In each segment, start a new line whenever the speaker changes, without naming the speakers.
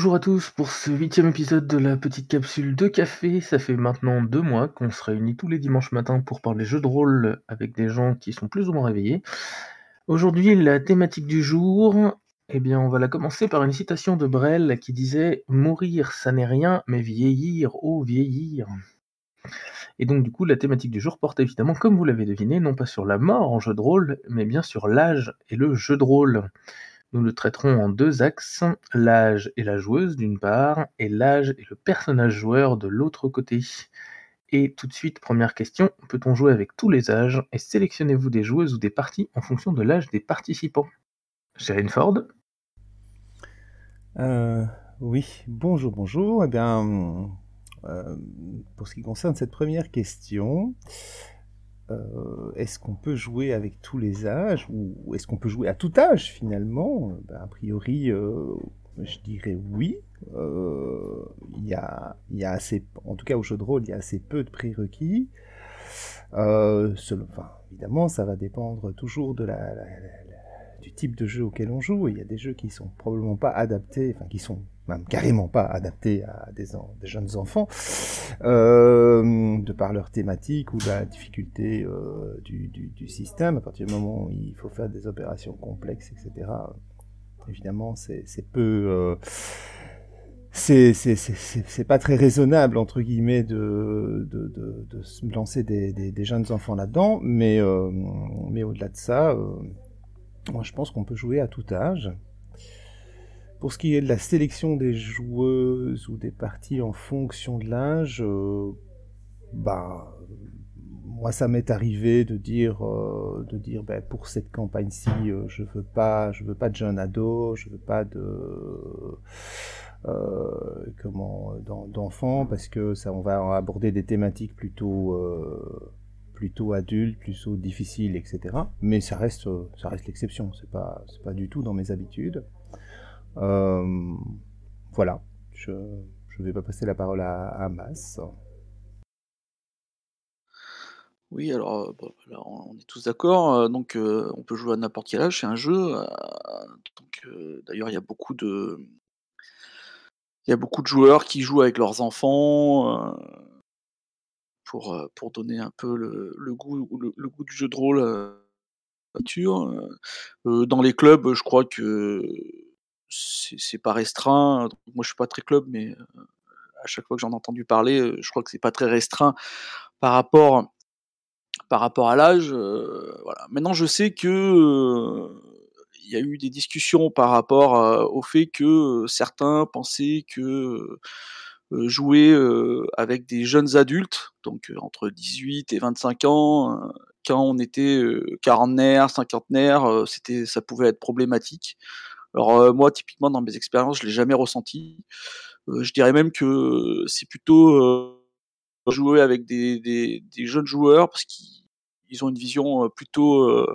Bonjour à tous pour ce huitième épisode de la petite capsule de café. Ça fait maintenant deux mois qu'on se réunit tous les dimanches matins pour parler jeux de rôle avec des gens qui sont plus ou moins réveillés. Aujourd'hui, la thématique du jour, eh bien, on va la commencer par une citation de Brel qui disait Mourir, ça n'est rien, mais vieillir, oh vieillir. Et donc, du coup, la thématique du jour porte évidemment, comme vous l'avez deviné, non pas sur la mort en jeu de rôle, mais bien sur l'âge et le jeu de rôle. Nous le traiterons en deux axes, l'âge et la joueuse d'une part, et l'âge et le personnage joueur de l'autre côté. Et tout de suite, première question, peut-on jouer avec tous les âges et sélectionnez-vous des joueuses ou des parties en fonction de l'âge des participants? Jérine Ford
euh, Oui, bonjour, bonjour. Eh bien, euh, pour ce qui concerne cette première question, euh, est-ce qu'on peut jouer avec tous les âges ou est-ce qu'on peut jouer à tout âge finalement? Ben, A priori, euh, je dirais oui. Euh, il en tout cas au jeu de rôle, il y a assez peu de prérequis. enfin, évidemment, ça va dépendre toujours de la, du type de jeu auquel on joue. Il y a des jeux qui sont probablement pas adaptés, enfin qui sont même carrément pas adaptés à des, jeunes enfants, euh, de par leur thématique ou la difficulté euh, du, système. À partir du moment où il faut faire des opérations complexes, etc., évidemment, c'est peu... Euh, c'est pas très raisonnable entre guillemets de, de, de, se lancer des, des, des jeunes enfants là-dedans, mais, euh, mais au-delà de ça, moi je pense qu'on peut jouer à tout âge. Pour ce qui est de la sélection des joueuses ou des parties en fonction de l'âge, euh, bah, moi ça m'est arrivé de dire, euh, de dire ben, pour cette campagne-ci, euh, je veux pas, je veux pas de jeunes ados, je veux pas de comment d'enfants parce que ça, on va aborder des thématiques plutôt plutôt adultes, plutôt difficiles, etc. Mais ça reste, ça reste l'exception. C'est pas, c'est pas du tout dans mes habitudes. Euh, voilà, je ne vais pas passer la parole à, Mas.
Oui, alors, là, on est tous d'accord, heu, donc on peut jouer à n'importe quel âge, c'est un jeu, donc d'ailleurs, il y a beaucoup de il y a beaucoup de joueurs qui jouent avec leurs enfants, pour, pour donner un peu le le goût le goût du jeu de rôle, nature, dans les clubs, je crois que c'est pas restreint. Moi, je suis pas très club, mais à chaque fois que j'en ai entendu parler, je crois que c'est pas très restreint par rapport par rapport à l'âge. Voilà. Maintenant, je sais que il y a eu des discussions par rapport au fait que certains pensaient que jouer avec des jeunes adultes, donc entre 18 et 25 ans, quand on était quarantenaire, cinquantenaire, c'était, ça pouvait être problématique. Alors euh, moi, typiquement, dans mes expériences, je l'ai jamais ressenti. Euh, je dirais même que c'est plutôt euh, jouer avec des, des, des, jeunes joueurs parce qu'ils ont une vision plutôt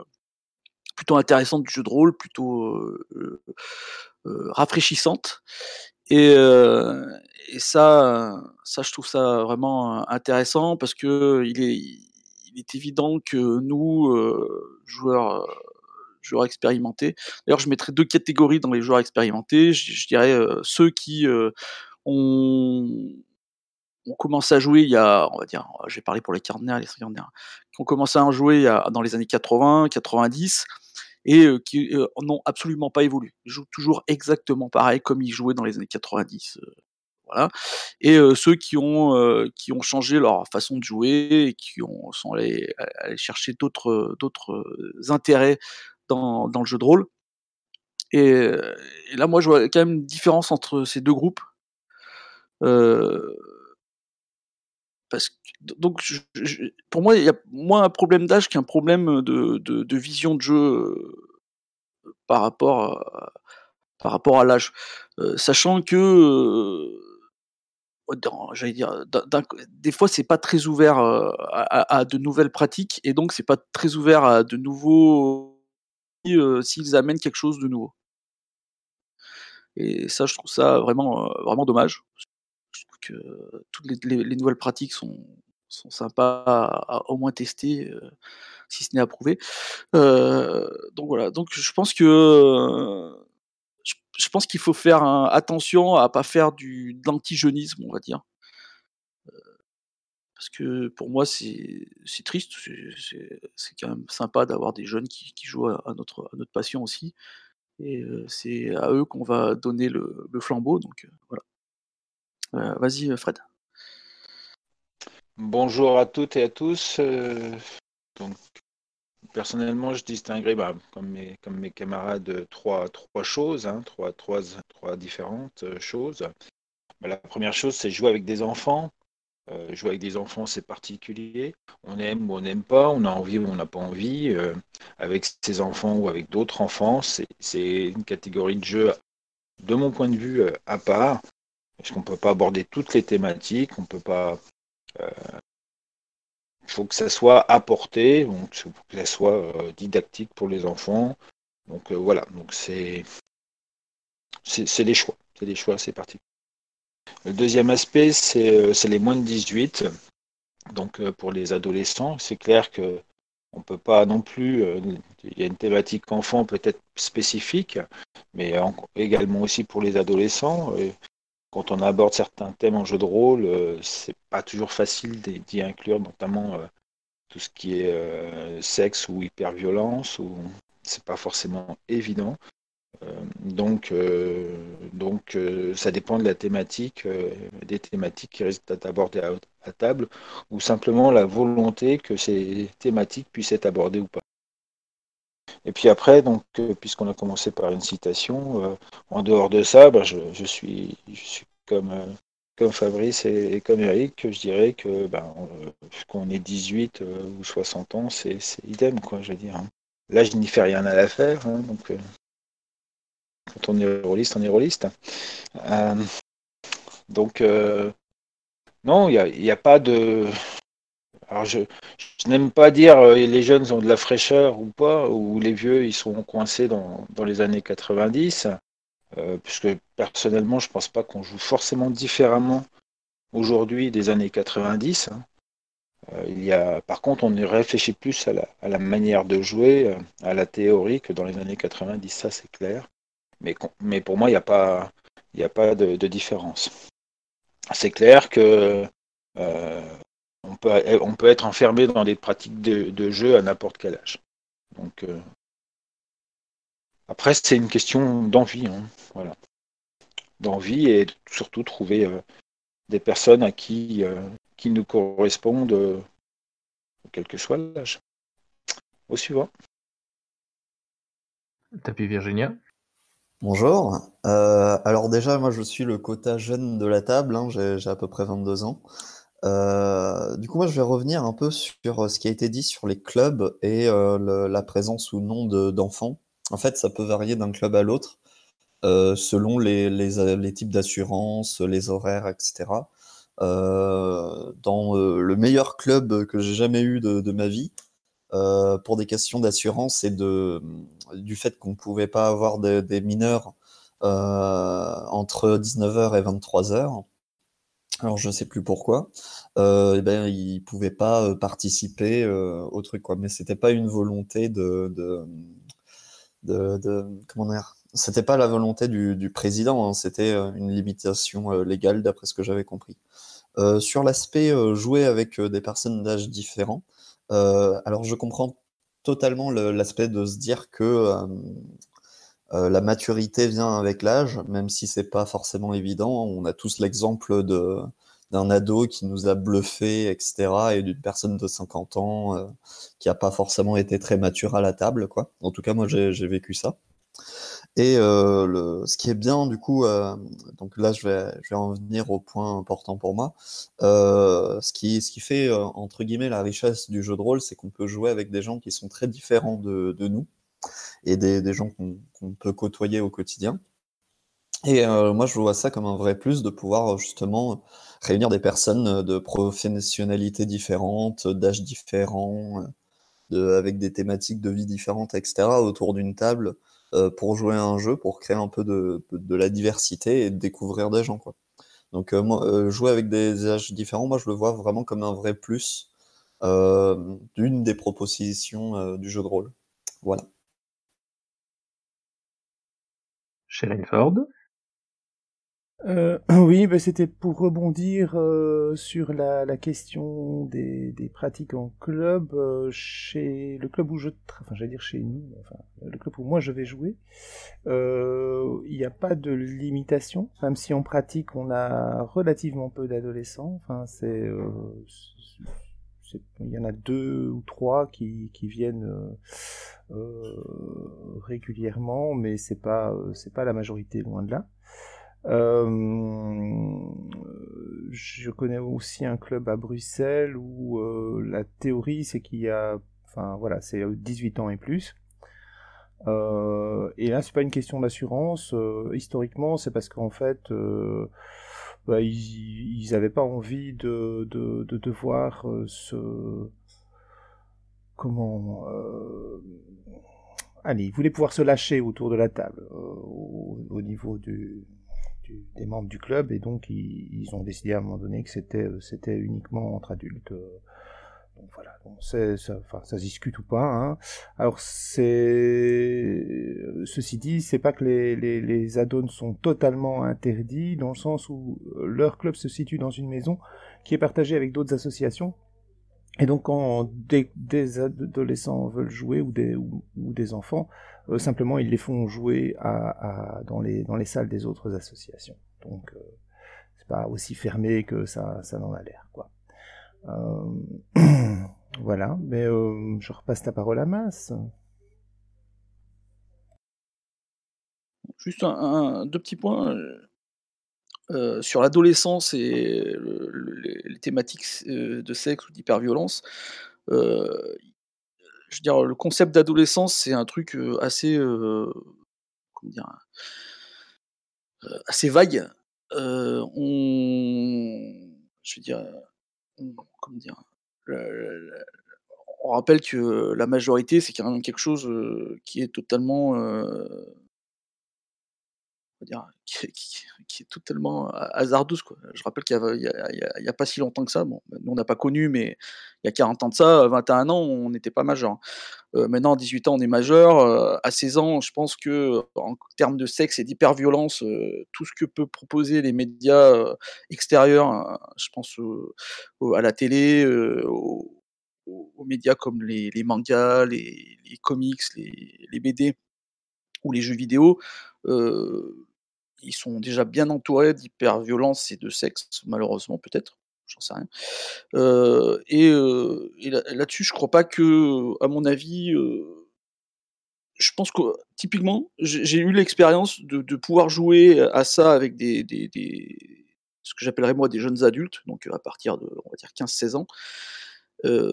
plutôt intéressante du jeu de rôle, plutôt rafraîchissante. Et, et ça, ça, je trouve ça vraiment intéressant parce que il est, il est évident que nous, joueurs joueurs expérimentés. D'ailleurs, je mettrais deux catégories dans les joueurs expérimentés. Je, dirais euh, ceux qui euh, ont, ont, commencé à jouer il y a, on va dire, j'ai parlé pour les quarantenaires les cinquantenaires, qui ont commencé à en jouer dans les années 80, 90 et euh, qui n'ont absolument pas évolué. Ils jouent toujours exactement pareil comme ils jouaient dans les années 90. voilà. Et ceux qui ont qui ont changé leur façon de jouer et qui ont sont allés, allés chercher d'autres d'autres intérêts dans, le jeu de rôle. Et, là, moi, je vois quand même une différence entre ces deux groupes. Euh, parce donc, pour moi, il y a moins un problème d'âge qu'un problème de, de, vision de jeu euh, par rapport à, par rapport à l'âge. Euh, sachant que, j'allais dire, des fois, c'est pas très ouvert à, à, à, de nouvelles pratiques, et donc, c'est pas très ouvert à de nouveaux euh, s'ils amènent quelque chose de nouveau. Et ça, je trouve ça vraiment, vraiment dommage. Je trouve que toutes les, les, nouvelles pratiques sont, sympas à, au moins tester, si ce n'est approuvé. Donc voilà, donc je pense que je pense qu'il faut faire attention à pas faire du de l'anti-jeunisme, on va dire. Parce que pour moi, c'est triste, c'est quand même sympa d'avoir des jeunes qui jouent à notre à notre passion aussi et c'est à eux qu'on va donner le flambeau donc voilà. vas-y, Fred.
Bonjour à toutes et à tous, donc personnellement, je distinguerais, bah, comme, mes, comme mes camarades, trois, trois choses, hein, trois, trois, trois différentes choses. Bah, la première chose, c'est jouer avec des enfants. Euh, jouer avec des enfants, c'est particulier. On aime ou on n'aime pas, on a envie ou on n'a pas envie. Euh, avec ses enfants ou avec d'autres enfants, c'est une catégorie de jeu, de mon point de vue, à part. Parce qu'on ne peut pas aborder toutes les thématiques, on ne peut pas il faut que ça soit apporté, donc que ça soit euh, didactique pour les enfants. Donc euh, voilà, donc c'est c'est des choix, c'est des choix, c'est parti. Le deuxième aspect, c'est euh, les moins de 18. Donc pour les adolescents, c'est clair que on peut pas non plus. il y a une thématique enfant peut-être spécifique, mais également aussi pour les adolescents quand on aborde certains thèmes en jeu de rôle, euh, c'est pas toujours facile d'y inclure, notamment euh, tout ce qui est euh, sexe ou hyperviolence, ou c'est pas forcément évident. Donc, donc ça dépend de la thématique, des thématiques qui risquent d'être abordées à, table, ou simplement la volonté que ces thématiques puissent être abordées ou pas. Et puis après, donc, puisqu'on a commencé par une citation, en dehors de ça, ben, je, suis, comme, euh, comme Fabrice et, comme Eric, je dirais que ben, qu'on ait 18 euh, ou 60 ans, c'est idem, quoi, je veux dire. Hein. Là, je n'y fais rien à l'affaire, hein, donc euh, quand on est rôliste, on est rôliste. donc, non, il n'y a, pas de. Alors, je, n'aime pas dire les jeunes ont de la fraîcheur ou pas, ou les vieux ils sont coincés dans, les années 90. Euh, puisque personnellement, je ne pense pas qu'on joue forcément différemment aujourd'hui des années 90. Hein. Euh, il y a, par contre, on réfléchit plus à la, manière de jouer, euh, à la théorie que dans les années 90, ça c'est clair. Mais, pour moi, il n'y a pas, de, différence. C'est clair que peut, on peut être enfermé dans des pratiques de, jeu à n'importe quel âge. Donc, après, c'est une question d'envie. Hein, voilà. D'envie et surtout trouver euh, des personnes à qui, euh, qui nous correspondent, euh, quel que soit l'âge. Au suivant.
Tapis Virginia?
Bonjour. alors déjà, moi je suis le quota jeune de la table, hein, j'ai à peu près 22 ans. du coup, moi je vais revenir un peu sur ce qui a été dit sur les clubs et la présence ou non d'enfants. En fait, ça peut varier d'un club à l'autre, euh, selon les types d'assurance, les horaires etc. Euh, dans, euh, le meilleur club que j'ai jamais eu de ma vie, pour des questions d'assurance et de du fait qu'on ne pouvait pas avoir des mineurs, entre 19:00 et 23:00. Alors je sais plus pourquoi, et ben, ils pouvaient pas, participer, au truc quoi, mais c'était pas une volonté de de, comment dire? C'était pas la volonté du, président, hein, c'était euh, une limitation euh, légale d'après ce que j'avais compris. Euh, sur l'aspect jouer avec des personnes d'âge différents, alors je comprends totalement l'aspect de se dire que la maturité vient avec l'âge, même si c'est pas forcément évident. On a tous l'exemple d'un ado qui nous a bluffé, etc., et d'une personne de 50 ans euh, qui n'a pas forcément été très mature à la table, quoi. En tout cas, moi, j'ai vécu ça. Et euh, le, ce qui est bien, du coup, euh, donc là, je vais, je vais en venir au point important pour moi. ce, qui, ce qui fait, entre guillemets, la richesse du jeu de rôle, c'est qu'on peut jouer avec des gens qui sont très différents de, de nous et des, des gens qu'on peut côtoyer au quotidien. Et moi, je vois ça comme un vrai plus de pouvoir justement réunir des personnes de professionnalités différentes, d'âges différents, de, avec des thématiques de vie différentes, etc., autour d'une table pour jouer à un jeu, pour créer un peu de, la diversité et découvrir des gens. Quoi. Donc, moi, jouer avec des âges différents, moi, je le vois vraiment comme un vrai plus d'une des propositions du jeu de rôle. Voilà.
Sherine Ford.
Euh, oui, bah, c'était pour rebondir euh, sur la, question des, pratiques en club. euh, chez le club où je, enfin, j'allais dire chez nous, enfin, le club où moi je vais jouer, il n'y a pas de limitation, même si en pratique on a relativement peu d'adolescents. Enfin, c'est, il y en a deux ou trois qui, viennent régulièrement, mais c'est pas, c'est pas la majorité, loin de là. Euh, je connais aussi un club à Bruxelles où euh, la théorie c'est qu'il y a, enfin voilà, c'est 18 ans et plus. Euh, et là, c'est pas une question d'assurance. historiquement, c'est parce qu'en fait, bah, ils, ils avaient pas envie de, de, de devoir se, comment, allez, ils voulaient pouvoir se lâcher autour de la table au niveau du, des membres du club et donc ils, ont décidé à un moment donné que c'était c'était uniquement entre adultes. euh, donc voilà, ça, enfin, ça discute ou pas. Hein. Alors c'est, ceci dit, c'est pas que les, les, les add-ons sont totalement interdits dans le sens où euh, leur club se situe dans une maison qui est partagée avec d'autres associations. Et donc quand des, adolescents veulent jouer ou des, ou, des enfants, euh, simplement ils les font jouer à, dans, les, dans les salles des autres associations. Donc euh, c'est pas aussi fermé que ça, ça n'en a l'air, quoi. Euh, voilà, mais euh, je repasse la parole à Masse.
Juste un- deux petits points euh, sur l'adolescence et le- le- les, thématiques euh, de sexe ou d'hyperviolence. Euh, je veux dire, le concept d'adolescence, c'est un truc euh, assez, comment dire, assez vague. On, je veux dire, comment dire, on rappelle que la majorité, c'est quand même quelque chose qui est totalement euh, qui qui qui est totalement ha hasardeuse, quoi. Je rappelle qu'il y avait il y a pas si longtemps que ça, bon, nous on n'a pas connu, mais il y a 40 ans de ça, 21 ans, on n'était pas majeur, hein. Heu, maintenant à 18 ans, on est majeur, à 16 ans, je pense qu'en termes de sexe et d'hyperviolence, heu, tout ce que peut proposer les médias, extérieurs, heu, je pense à la télé, aux médias comme les mangas, les comics, les BD ou les jeux vidéo, ils sont déjà bien entourés d'hyperviolence et de sexe, malheureusement peut-être, j'en sais rien. Heu et là là-dessus, je crois pas que, à mon avis, heu, je pense que typiquement, j'ai eu l'expérience de pouvoir jouer à ça avec des ce que j'appellerais moi des jeunes adultes, donc à partir de, on va dire 15-16 ans,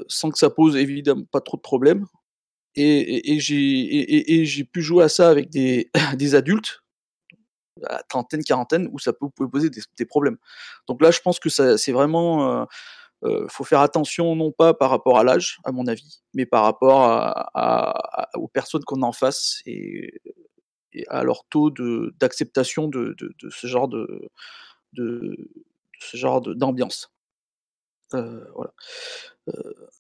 sans que ça pose évidemment pas trop de problèmes et j'ai pu jouer à ça avec des adultes à trentaine, quarantaine, où ça peut pouvait poser des problèmes. Donc là, je pense que c'est vraiment, heu heu, faut faire attention non pas par rapport à l'âge, à mon avis, mais par rapport aux personnes qu'on a en face et à leur taux d'acceptation de de de ce genre de ce genre d'ambiance. Heu, voilà. Heu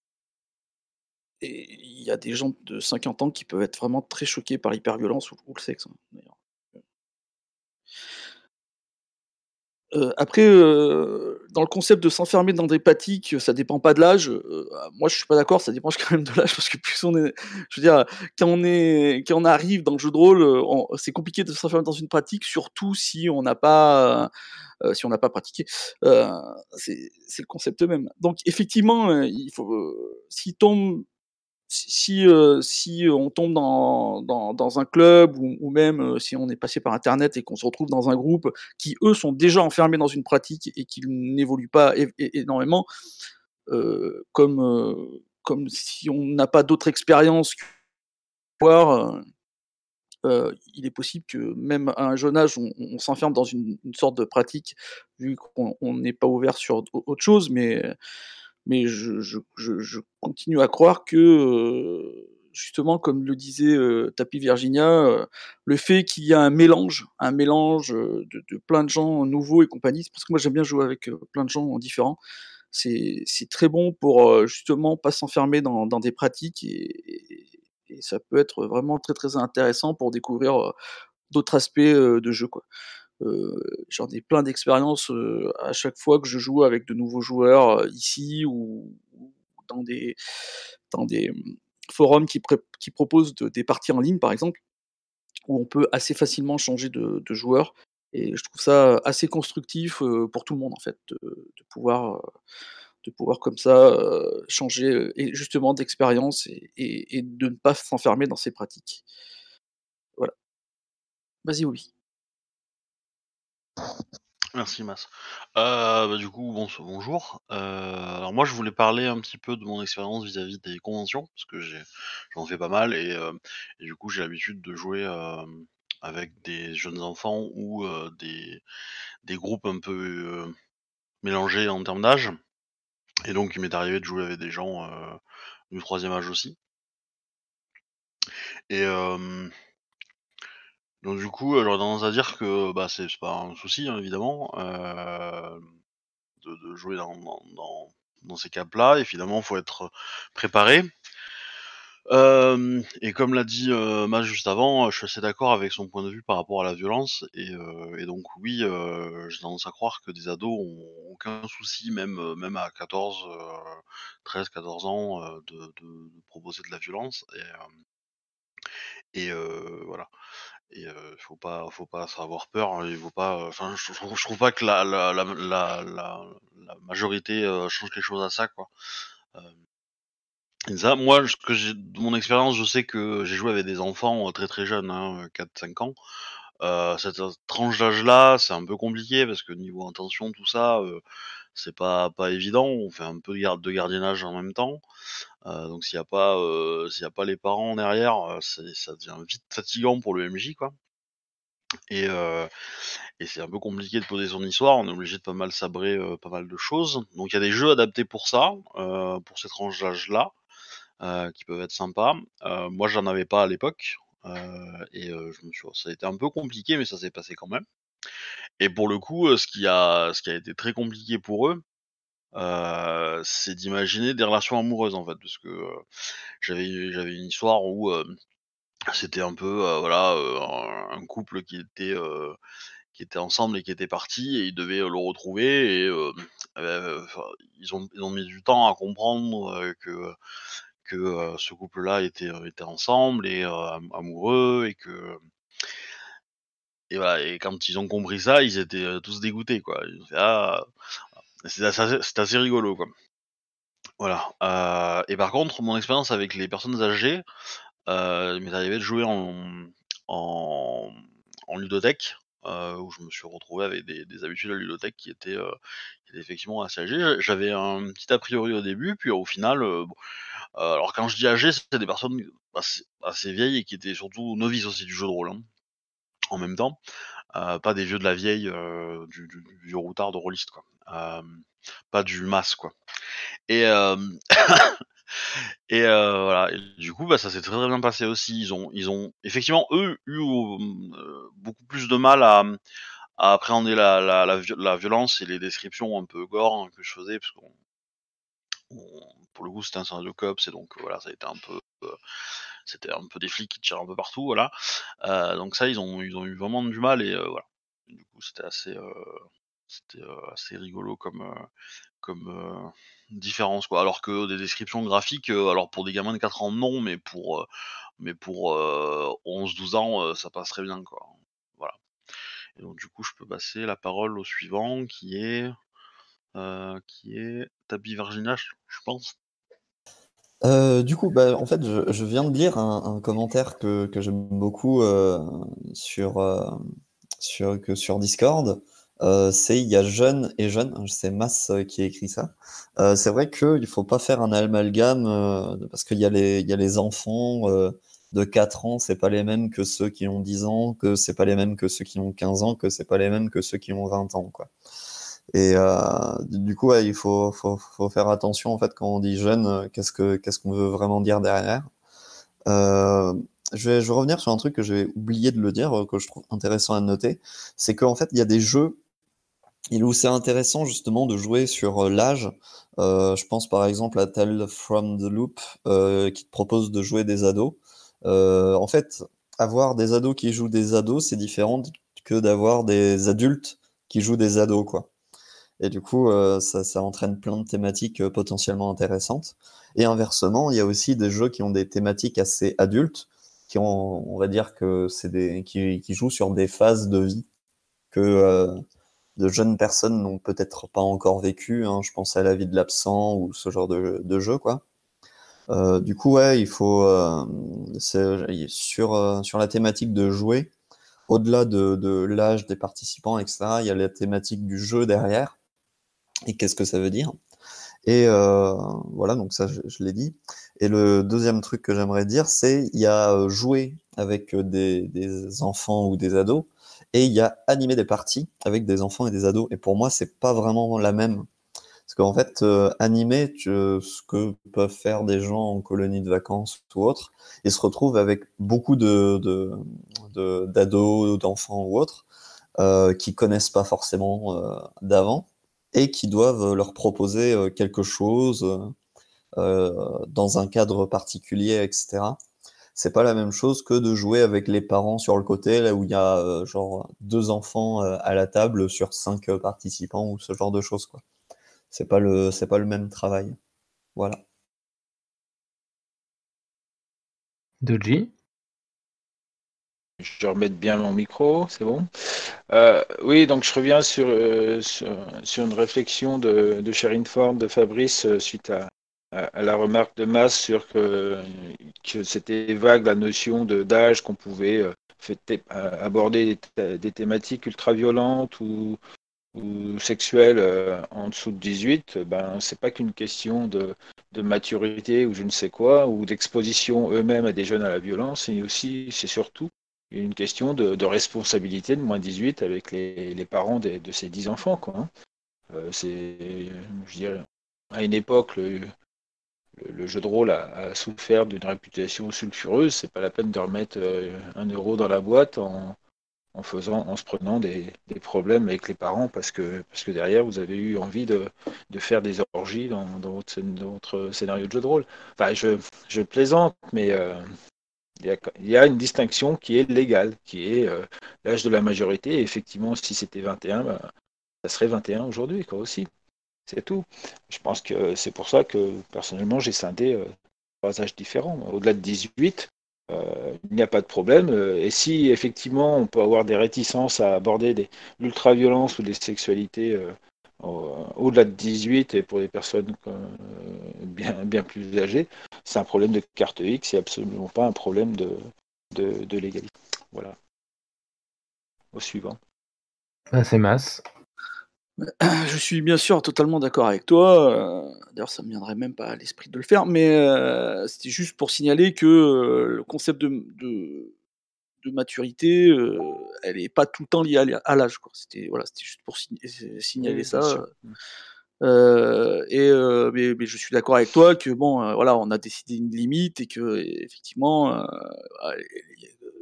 et il y a des gens de 50 ans qui peuvent être vraiment très choqués par l'hyperviolence ou ou le sexe, hein, d'ailleurs. Après, dans le concept de s'enfermer dans des pratiques, ça dépend pas de l'âge, heu, moi je suis pas d'accord, ça dépend quand même de l'âge parce que plus on est je veux dire, quand on est quand on arrive dans le jeu de rôle, c'est compliqué de s'enfermer dans une pratique, surtout si on n'a pas, si on n'a pas pratiqué. C'est le concept même. Donc effectivement, il faut, s'il tombe si heu, si on tombe dans un club ou même, heu, si on est passé par internet et qu'on se retrouve dans un groupe qui, eux, sont déjà enfermés dans une pratique et qui n'évoluent pas énormément, comme, si on n'a pas d'autres expériences que voir, il est possible que même à un jeune âge, on s'enferme dans une une sorte de pratique, vu qu'on on n'est pas ouvert sur au autre chose, mais mais je je je continue à croire que, heu, justement, comme le disait, heu, Tapis Virginia, heu, le fait qu'il y a un mélange un mélange, de plein de gens nouveaux et compagnie, parce que moi j'aime bien jouer avec, plein de gens différents. C'est c'est très bon pour, justement pas s'enfermer dans dans des pratiques et ça peut être vraiment très, très intéressant pour découvrir, d'autres aspects de jeu. J'en ai plein d'expériences à chaque fois que je joue avec de nouveaux joueurs ici ou, dans des, dans des mmh, forums qui, qui proposent des parties en ligne, par exemple, où on peut assez facilement changer de, de joueur. Et je trouve ça assez constructif pour tout le monde, en fait, de, de pouvoir de pouvoir comme ça changer et justement d'expérience et, de ne pas s'enfermer dans ses pratiques. Voilà. Vas-y, oui.
Merci Mas. Bah, du coup, bon, bonjour. alors moi, je voulais parler un petit peu de mon expérience vis-à-vis des conventions, parce que j'en fais pas mal et, du coup, j'ai l'habitude de jouer avec des jeunes enfants ou des, groupes un peu mélangés en termes d'âge. Et donc, il m'est arrivé de jouer avec des gens euh, du troisième âge aussi. Donc, du coup, j'aurais tendance à dire que bah, c'est pas un souci, hein, évidemment, euh, de, jouer dans, dans, dans ces cas-là. Et finalement, faut être préparé. Et comme l'a dit, heu, juste avant, je suis assez d'accord avec son point de vue par rapport à la violence. Et et donc oui, j'ai tendance à croire que des ados ont aucun souci même, même à 14, 13-14 ans, de de proposer de la violence. Et et voilà et heu, faut pas faut pas avoir peur, hein, il faut pas, enfin je je trouve pas que la la la majorité, change quelque chose à ça quoi, moi, ce que de mon expérience, je sais que j'ai joué avec des enfants euh, très très jeunes, hein, 4-5 ans. Euh, cette tranche d'âge-là, c'est un peu compliqué parce que niveau intention, tout ça, euh, c'est pas pas évident. On fait un peu de, gardiennage en même temps. donc s'il y a pas s'il a pas les parents derrière, ça devient vite fatigant pour le MJ, quoi. Et, et c'est un peu compliqué de poser son histoire. On est obligé de pas mal sabrer pas mal de choses. Donc il y a des jeux adaptés pour ça, pour cette tranche d'âge-là. Qui peuvent être sympas. Moi, j'en avais pas à l'époque. Et je me ça a été un peu compliqué, mais ça s'est passé quand même. Et pour le coup, ce qui a, été très compliqué pour eux, c'est d'imaginer des relations amoureuses en fait, parce que j'avais, une histoire où c'était un peu, voilà, un, couple qui était ensemble et qui était parti et ils devaient le retrouver et ils ont ils ont mis du temps à comprendre que que ce couple-là était, était ensemble et amoureux et que et et quand ils ont compris ça, ils étaient tous dégoûtés quoi. Ils ont fait: «Ah!» c'est assez, rigolo quoi. Voilà, et par contre, mon expérience avec les personnes âgées, il m'est arrivé de jouer en en ludothèque, où je me suis retrouvé avec des des habitudes ludothèque qui étaient, effectivement assez âgées. J'avais un petit a priori au début, puis au final, euh, alors quand je dis âgé, c'était des personnes assez, vieilles et qui étaient surtout novices aussi du jeu de rôle. Hein, en même temps, pas des vieux de la vieille, du, vieux routard de rôliste quoi. pas du masse quoi. Et voilà. du coup, bah, ça s'est très, bien passé aussi. Ils ont, ils ont effectivement eux eu beaucoup plus de mal à, appréhender la, violence et les descriptions un peu gore hein, que je faisais, parce qu'on pour le coup, c'était un scénario cops, et donc voilà, ça a été un peu. C'était un peu des flics qui tirent un peu partout, voilà. donc ça, ils ont, eu vraiment du mal, et voilà. Du coup, c'était assez. assez rigolo comme. différence quoi alors que des descriptions graphiques alors pour des gamins de 4 ans non mais pour pour 11 12 ans ça passe très bien quoi voilà et donc du coup je peux passer la parole au suivant qui est qui est Tabi Virginia, je pense.
Euh, du coup, bah, en fait, je, viens de lire un, commentaire que, j'aime beaucoup euh, sur, euh, sur, Discord. c'est il y a jeune et jeune, c'est Mass qui a écrit ça. c'est vrai qu'il ne faut pas faire un amalgame parce qu'il y, a les, enfants de 4 ans, c'est pas les mêmes que ceux qui ont 10 ans, que c'est pas les mêmes que ceux qui ont 15 ans, que c'est pas les mêmes que ceux qui ont 20 ans. Et euh, du coup, il faut, faire attention en fait quand on dit jeune, euh, qu'est-ce que qu'est-ce qu'on veut vraiment dire derrière. Euh, je, vais, revenir sur un truc que j'ai oublié de le dire, que je trouve intéressant à noter, c'est qu'en fait, il y a des jeux où c'est intéressant justement de jouer sur l'âge. Je pense par exemple à Tell from the Loop, qui te propose de jouer des ados. En fait, avoir des ados qui jouent des ados, c'est différent que d'avoir des adultes qui jouent des ados, quoi. Et du coup, euh, ça, ça, entraîne plein de thématiques euh, potentiellement intéressantes. Et inversement, il y a aussi des jeux qui ont des thématiques assez adultes, qui ont, on va dire que c'est des, qui, jouent sur des phases de vie que euh, de jeunes personnes n'ont peut-être pas encore vécu. Hein. Je pense à la vie de l'absent ou ce genre de, jeu, quoi. Du coup, ouais, il faut sur sur la thématique de jouer, au-delà de, de l'âge des participants, etc. Il y a la thématique du jeu derrière et qu'est-ce que ça veut dire. Et euh, voilà, donc ça, je, l'ai dit. Et le deuxième truc que j'aimerais dire, c'est il y a jouer avec des, des, enfants ou des ados, et il y a animer des parties avec des enfants et des ados. Et pour moi, c'est pas vraiment la même. Parce qu'en fait, euh, animer ce que peuvent faire des gens en colonie de vacances ou autre, ils se retrouvent avec beaucoup de d'ados, de, d'enfants ou autres, euh, qui connaissent pas forcément euh, d'avant et qui doivent leur proposer euh, quelque chose euh, dans un cadre particulier, etc. C'est pas la même chose que de jouer avec les parents sur le côté, là où il y a euh, genre deux enfants à la table sur cinq participants ou ce genre de choses, quoi. C'est pas le, c'est pas le même travail. Voilà.
Doji?
Je remets bien mon micro, c'est bon. Euh, oui, donc je reviens sur, euh, sur, sur, une réflexion de, de Sherine Ford, de Fabrice, euh, suite à, à, la remarque de Masse sur que, que c'était vague la notion d'âge qu'on pouvait aborder des, thématiques ultra-violentes ou, ou sexuelles en dessous de 18. Ben, c'est pas qu'une question de, de maturité ou je ne sais quoi, ou d'exposition eux-mêmes à des jeunes à la violence, et aussi, c'est surtout une question de, responsabilité de moins 18 avec les, parents de, ces 10 enfants. Quoi, hein. euh, c'est, je dirais, à une époque, le, jeu de rôle a, a souffert d'une réputation sulfureuse. C'est pas la peine de remettre euh, un euro dans la boîte en, en, faisant, en se prenant des, des, problèmes avec les parents parce que, parce que derrière, vous avez eu envie de, de faire des orgies dans, dans, votre, dans, votre, scénario de jeu de rôle. Enfin, je, je plaisante, mais euh, il y a une distinction qui est légale, qui est euh, l'âge de la majorité. Et effectivement, si c'était 21, ben, ça serait 21 aujourd'hui, quoi, aussi. C'est tout. Je pense que c'est pour ça que, personnellement, j'ai scindé euh, trois âges différents. Au-delà de 18, euh, il n'y a pas de problème. Et si, effectivement, on peut avoir des réticences à aborder l'ultra-violence ou des sexualités au-delà de 18 et pour les personnes euh, bien, bien plus âgées, c'est un problème de carte X, c'est absolument pas un problème de, de, de l'égalité. Voilà. Au suivant.
Ah, c'est masse.
Je suis bien sûr totalement d'accord avec toi. D'ailleurs, ça ne me viendrait même pas à l'esprit de le faire, mais euh, c'était juste pour signaler que euh, le concept de, de, de maturité, euh, elle n'est pas tout le temps liée à, l'âge. C'était voilà, juste pour signaler oui, ça. Euh, et euh, mais, mais, je suis d'accord avec toi que bon, euh, voilà, on a décidé une limite et que effectivement, euh,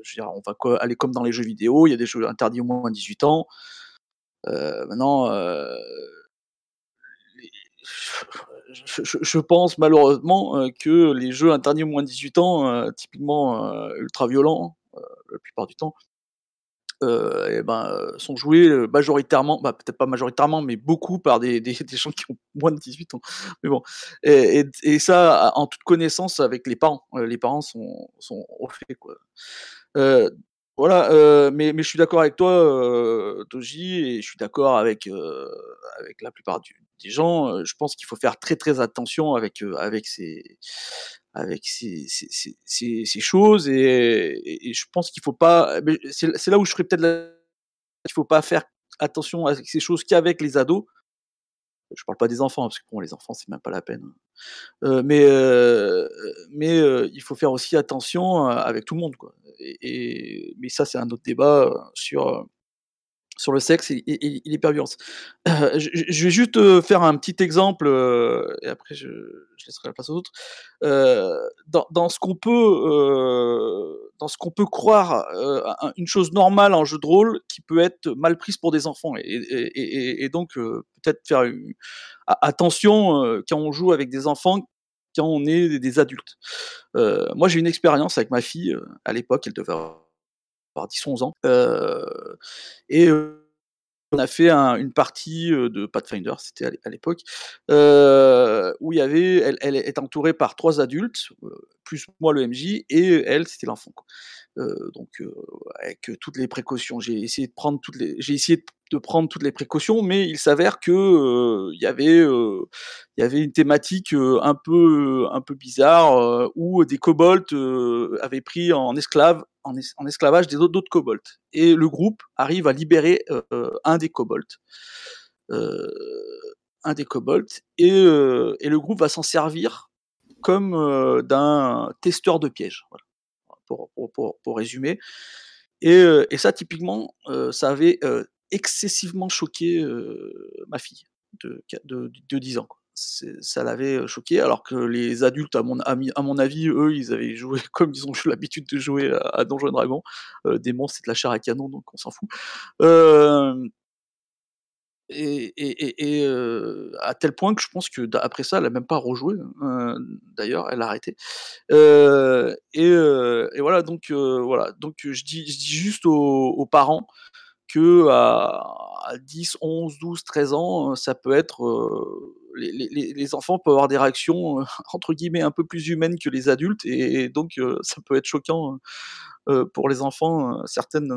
je veux dire, on va aller comme dans les jeux vidéo, il y a des jeux interdits au moins à 18 ans. maintenant, les, je, je, je, pense malheureusement que les jeux interdits au moins de 18 ans, typiquement ultra violents, la plupart du temps, euh, ben, sont joués majoritairement, bah, peut-être pas majoritairement, mais beaucoup par des, des, gens qui ont moins de 18 ans. Mais bon, et, et, ça en toute connaissance avec les parents. Les parents sont, sont au fait, quoi. Euh, voilà, euh, mais, mais je suis d'accord avec toi, euh, Toji, et je suis d'accord avec, avec la plupart des gens. Je pense qu'il faut faire très très attention avec, avec ces, avec ces, choses et, je pense qu'il faut pas c'est là où je ferais peut-être il faut pas faire attention à ces choses qu'avec les ados. Je parle pas des enfants parce que bon les enfants c'est même pas la peine euh, mais euh, mais euh, il faut faire aussi attention avec tout le monde quoi. Et mais ça c'est un autre débat sur sur le sexe et, et, l'hyperviolence. Je, vais juste euh, faire un petit exemple euh, et après je, laisserai la place aux autres. Euh, dans, ce qu'on peut, dans ce qu'on peut croire une chose normale en jeu de rôle qui peut être mal prise pour des enfants et, donc peut-être faire attention quand on joue avec des enfants quand on est des, adultes. moi j'ai une expérience avec ma fille à l'époque, elle devait avoir 10-11 ans. et on a fait une partie de Pathfinder, c'était à l'époque, où il y avait, elle, elle est entourée par trois adultes, plus moi le MJ, et elle c'était l'enfant. Donc avec toutes les précautions, j'ai essayé de prendre toutes les, j'ai essayé de prendre toutes les précautions, mais il s'avère que il y avait, il y avait une thématique un peu, un peu bizarre où des kobolds avaient pris en esclave en, esclavage des autres. Et le groupe arrive à libérer euh, un des kobolds. Euh, un des kobolds. Et, euh, et, le groupe va s'en servir comme d'un testeur de pièges. Pour, pour, pour, résumer. Et, et, ça, typiquement, ça avait excessivement choqué ma fille de, de, de 10 ans. Ça l'avait choqué, alors que les adultes, à mon, à, mon avis, eux, ils avaient joué comme ils ont l'habitude de jouer à, Donjons et Dragons. monstres, c'est de la chair à canon, donc on s'en fout. Et, et à tel point que je pense que après ça, elle n'a même pas rejoué. Hein, d'ailleurs, elle a arrêté. et, voilà, donc voilà, donc je dis, juste aux parents que à, 10, 11, 12, 13 ans, euh, ça peut être euh, les, enfants peuvent avoir des réactions euh, entre guillemets un peu plus humaines que les adultes et, donc ça peut être choquant pour les enfants certaines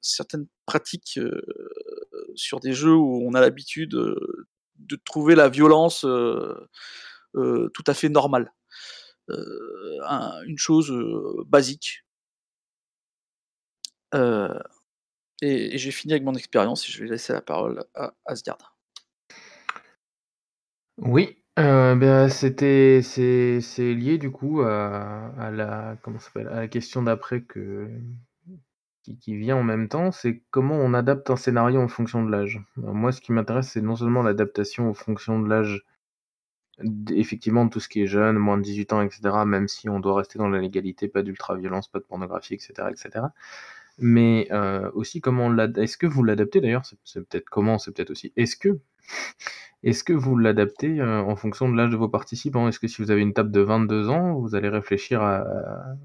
certaines pratiques sur des jeux où on a l'habitude de trouver la violence tout à fait normale. une chose basique. Et, j'ai fini avec mon expérience et je vais laisser la parole à Asgard.
Oui, euh, ben, c'était c'est lié du coup à, la comment à la question d'après que qui, vient en même temps, c'est comment on adapte un scénario en fonction de l'âge. Moi, ce qui m'intéresse, c'est non seulement l'adaptation en fonction de l'âge, effectivement, de tout ce qui est jeune, moins de 18 ans, etc., même si on doit rester dans la légalité, pas d'ultra-violence, pas de pornographie, etc., etc. Mais euh, aussi comment est-ce que vous l'adaptez d'ailleurs? C'est peut-être comment, c'est peut-être aussi est-ce que est-ce que vous l'adaptez, euh, en fonction de l'âge de vos participants? Est-ce que si vous avez une table de 22 ans, vous allez réfléchir à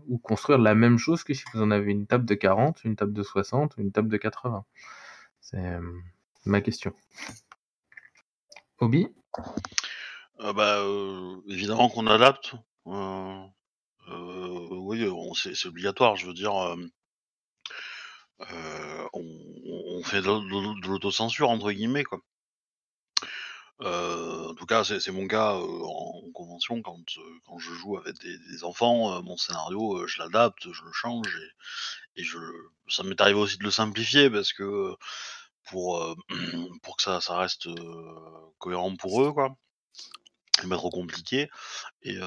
ou construire la même chose que si vous en avez une table de 40, une table de 60 une table de 80? C'est, euh, ma question. Obi?
bah, évidemment qu'on adapte. oui, c'est obligatoire. Je veux dire, euh, on, fait de, l'autocensure entre guillemets quoi. Euh, en tout cas, c'est mon cas euh, en, convention quand, quand je joue avec des, enfants, mon scénario, je l'adapte, je le change et, je, ça m'est arrivé aussi de le simplifier parce que pour pour que ça, ça reste cohérent pour eux quoi. C'est pas trop compliqué et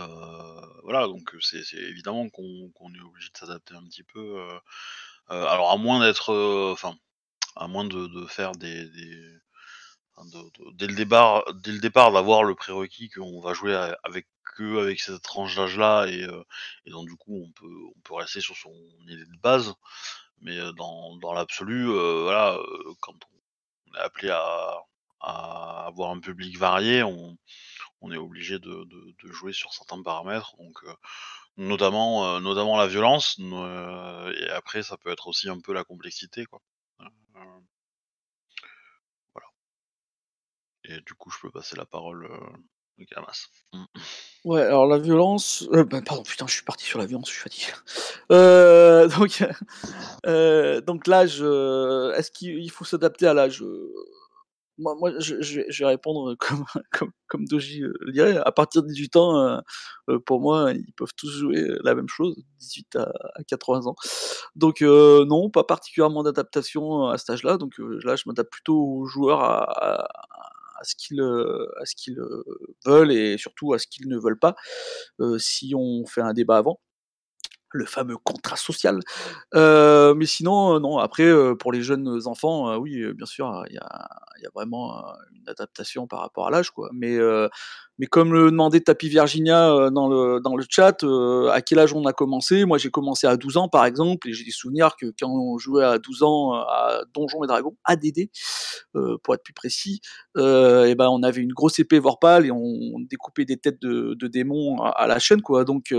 voilà donc c'est évidemment qu'on est obligé de s'adapter un petit peu. Alors à moins d'être, euh, enfin, à moins de, faire des, dès le départ, dès le départ d'avoir le prérequis qu'on va jouer avec eux avec cette tranche d'âge là et, euh, et, donc du coup on peut on peut rester sur son idée de base. Mais dans, dans l'absolu voilà quand on est appelé à, à avoir un public varié on, on est obligé de, de, de, jouer sur certains paramètres. Donc Notamment, euh, notamment la violence, euh, et après ça peut être aussi un peu la complexité, quoi. Euh, voilà. Et du coup, je peux passer la parole, Gamas.
Mmh. Ouais, alors la violence, bah, pardon, putain, je suis parti sur la violence, je suis fatigué. donc donc l'âge, est-ce qu'il faut s'adapter à l'âge? Moi, moi je, je, je, vais répondre comme, comme, comme Doji euh, le dirait. À partir de 18 ans, euh, euh, pour moi, ils peuvent tous jouer la même chose, 18 à, à 80 ans. Donc, euh, non, pas particulièrement d'adaptation à cet âge-là. Donc là, je m'adapte plutôt aux joueurs à, à, à ce qu'ils à ce qu'ils veulent et surtout à ce qu'ils ne veulent pas. si on fait un débat avant le fameux contrat social. Euh, mais sinon, euh, non, après, euh, pour les jeunes enfants, oui, bien sûr, il y a, vraiment une adaptation par rapport à l'âge, quoi. Mais, mais comme le demandait Tapi Virginia dans, le, dans le chat, à quel âge on a commencé? Moi, j'ai commencé à 12 ans, par exemple, et j'ai des souvenirs que quand on jouait à 12 ans à Donjons et Dragons, ADD, pour être plus précis, et ben, on avait une grosse épée Vorpal et on, découpait des têtes de, de démons à, à, la chaîne, quoi. Donc,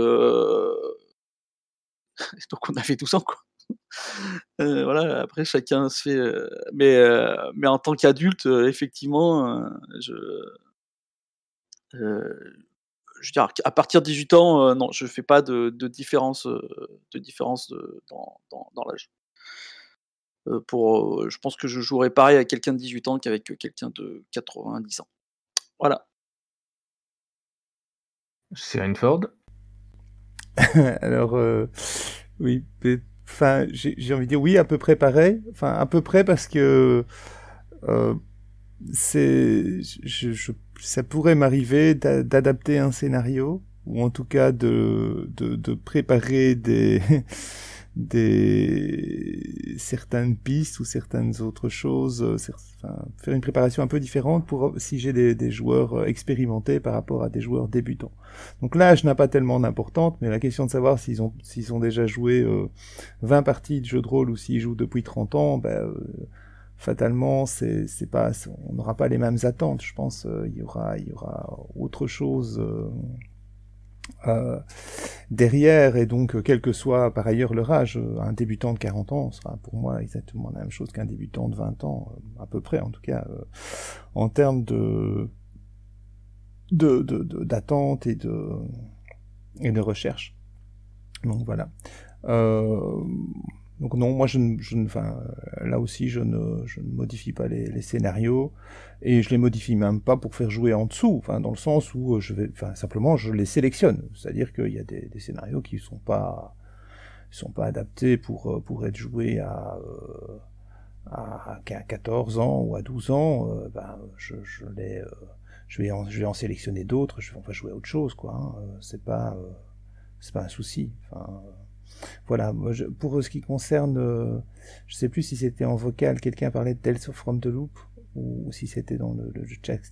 donc on avait 12 ans, quoi. Heu, voilà, après chacun se fait, mais heu, mais en tant qu'adulte, effectivement, je je veux dire qu'à partir de 18 ans, non, je fais pas de différence, dans l'âge. Je pense que je jouerais pareil avec quelqu'un de 18 ans qu'avec, quelqu'un de 90 ans. Voilà.
Cyril Ford?
Alors, heu, oui, enfin, j'ai envie de dire oui, à peu près pareil. Enfin, à peu près parce que, heu, c'est je je ça pourrait m'arriver d'a d'adapter un scénario ou en tout cas de de de préparer des des certaines pistes ou certaines autres choses, euh, faire une préparation un peu différente pour si j'ai des, des joueurs euh, expérimentés par rapport à des joueurs débutants. Donc l'âge n'a pas tellement d'importance, mais la question de savoir s'ils ont s'ils ont déjà joué euh, 20 parties de jeu de rôle ou s'ils jouent depuis 30 ans, ben, euh, fatalement c'est c'est pas on n'aura pas les mêmes attentes. Je pense euh, il y aura il y aura autre chose. Euh, derrière, et donc euh, quel que soit par ailleurs leur âge, euh, un débutant de 40 ans sera pour moi exactement la même chose qu'un débutant de 20 ans, à peu près en tout cas, en termes de d'attente et de de recherche. Donc voilà. Donc non, moi je ne, je ne, enfin, là aussi je ne, je ne modifie pas les, les, scénarios et je les modifie même pas pour faire jouer en dessous, enfin dans le sens où je vais, enfin simplement je les sélectionne, c'est-à-dire qu'il y a des, des, scénarios qui sont pas, sont pas adaptés pour pour être joués à à 14 ans ou à 12 ans, euh, ben je, je les, euh, je vais en, je vais en sélectionner d'autres, je vais enfin jouer à autre chose quoi. Hein, c'est pas, euh, c'est pas un souci. Enfin voilà, pour ce qui concerne, euh, je sais plus si c'était en vocal, quelqu'un parlait de Tales from the Loop, ou, si c'était dans le, le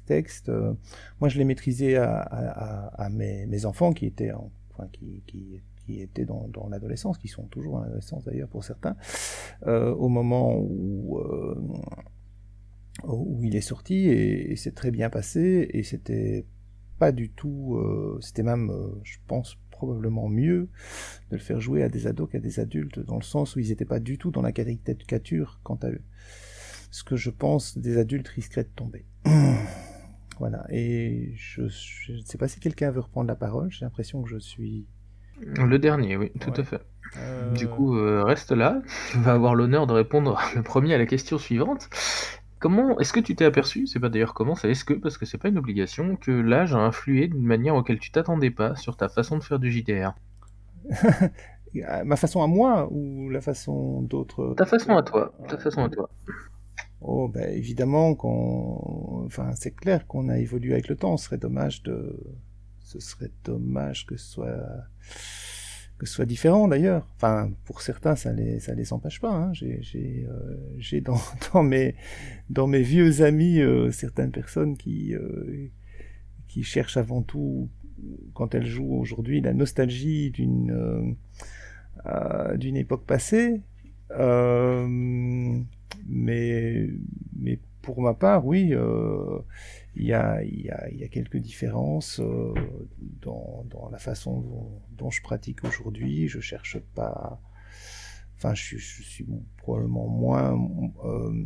texte. Euh, moi, je l'ai maîtrisé à, mes, enfants qui étaient, en, enfin, qui, étaient dans, dans l'adolescence, qui sont toujours en adolescence d'ailleurs pour certains, euh, au moment où, il est sorti, et c'est très bien passé, et c'était pas du tout, c'était même, je pense, probablement mieux de le faire jouer à des ados qu'à des adultes, dans le sens où ils n'étaient pas du tout dans la caricature quant à eux. Ce que je pense des adultes risquerait de tomber. voilà, et je ne sais pas si quelqu'un veut reprendre la parole, j'ai l'impression que je suis...
Le dernier, oui, tout ouais. à fait. Euh... Du coup, euh, reste là, tu vas avoir l'honneur de répondre le premier à la question suivante. Comment est-ce que tu t'es aperçu, c'est pas d'ailleurs comment, c'est est-ce que, parce que c'est pas une obligation, que l'âge a influé d'une manière auquel tu t'attendais pas sur ta façon de faire du JDR
Ma façon à moi ou la façon d'autres?
Ta façon à toi, ta façon à toi.
Oh, ben évidemment qu'on. Enfin, c'est clair qu'on a évolué avec le temps. Ce serait dommage de. Ce serait dommage que ce soit que ce soit différent d'ailleurs. Enfin, pour certains, ça les ça les empêche pas. Hein. J'ai euh, dans, mes dans mes vieux amis euh, certaines personnes qui euh, qui cherchent avant tout quand elles jouent aujourd'hui la nostalgie d'une d'une époque passée. mais mais pour ma part, oui, il, y a, il, y a, il y a quelques différences euh, dans, dans, la façon dont, je pratique aujourd'hui. Je cherche pas. Enfin, je, suis probablement moins. Euh,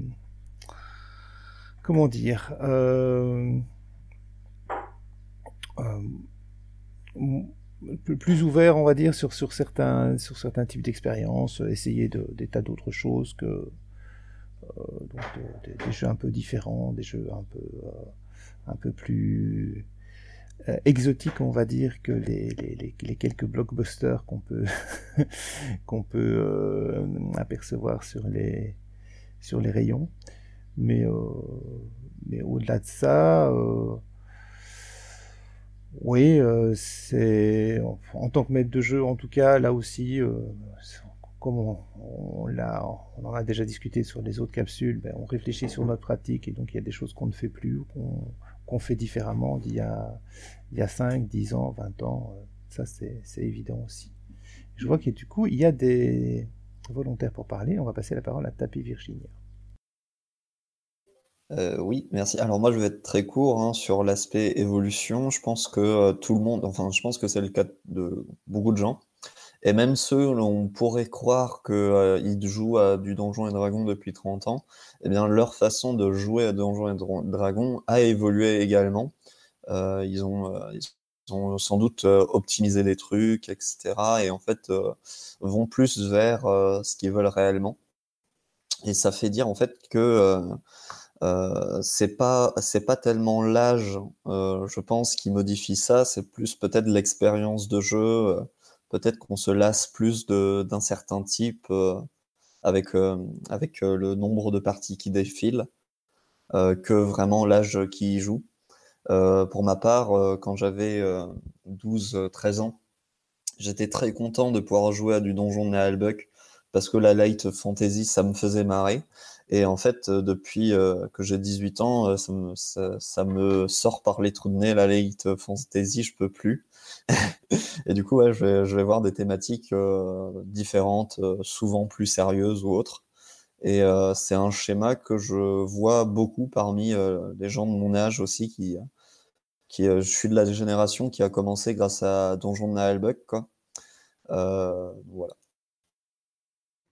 comment dire plus ouvert, on va dire, sur, sur, certains, sur certains types d'expériences, essayer de, des tas d'autres choses que, euh, donc de, de, des jeux un peu différents, des jeux un peu, euh, un peu plus euh, exotiques, on va dire, que les, quelques blockbusters qu'on peut, qu'on peut apercevoir sur les, sur les rayons. Mais, mais au-delà de ça, oui, c'est en tant que maître de jeu, en tout cas, là aussi, comme on, on, on en a déjà discuté sur les autres capsules, ben on réfléchit sur notre pratique et donc il y a des choses qu'on ne fait plus qu'on, fait différemment d'il y a, il y a 5, 10 ans, 20 ans. Ça, c'est, c'est évident aussi. Je vois que du coup, il y a des volontaires pour parler. On va passer la parole à Tapi Virginia.
Euh, oui, merci. Alors moi, je vais être très court hein, sur l'aspect évolution. Je pense que euh, tout le monde, enfin, je pense que c'est le cas de beaucoup de gens. Et même ceux où on pourrait croire qu'ils jouent à du Donjons et Dragons depuis 30 ans, eh bien, leur façon de jouer à Donjons et Dragons a évolué également. ils ont, ils ont sans doute optimisé des trucs, etc. Et en fait, vont plus vers ce qu'ils veulent réellement. Et ça fait dire en fait que euh, c'est pas c'est pas tellement l'âge, euh, je pense, qui modifie ça, c'est plus peut-être l'expérience de jeu. Euh, peut-être qu'on se lasse plus d'un certain type avec avec le nombre de parties qui défilent que vraiment l'âge qui y joue. pour ma part, quand j'avais 12-13 ans, j'étais très content de pouvoir jouer à du Donjon de Naalbuck parce que la light fantasy, ça me faisait marrer. Et en fait, euh, depuis euh, que j'ai 18 ans, euh, ça me, ça, me, sort par les trous de nez, la late fantasy, je peux plus. Et du coup, ouais, je, vais, je vais voir des thématiques différentes, souvent plus sérieuses ou autres. Et c'est un schéma que je vois beaucoup parmi les gens de mon âge aussi, qui, qui je suis de la génération qui a commencé grâce à Donjon de Nahalbuck, quoi. voilà.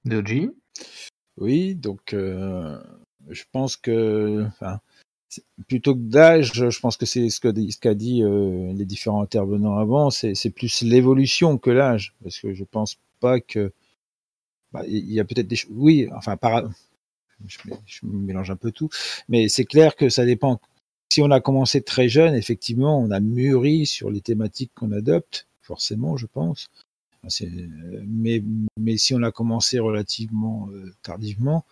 Doji?
Oui, donc euh, je pense que, enfin, plutôt que d'âge, je pense que c'est ce qu'a dit euh, les différents intervenants avant, c'est plus l'évolution que l'âge, parce que je pense pas que bah, il y a peut-être des choses. Oui, enfin, je, mélange un peu tout, mais c'est clair que ça dépend. Si on a commencé très jeune, effectivement, on a mûri sur les thématiques qu'on adopte, forcément, je pense. Mais, mais si on a commencé relativement euh, tardivement,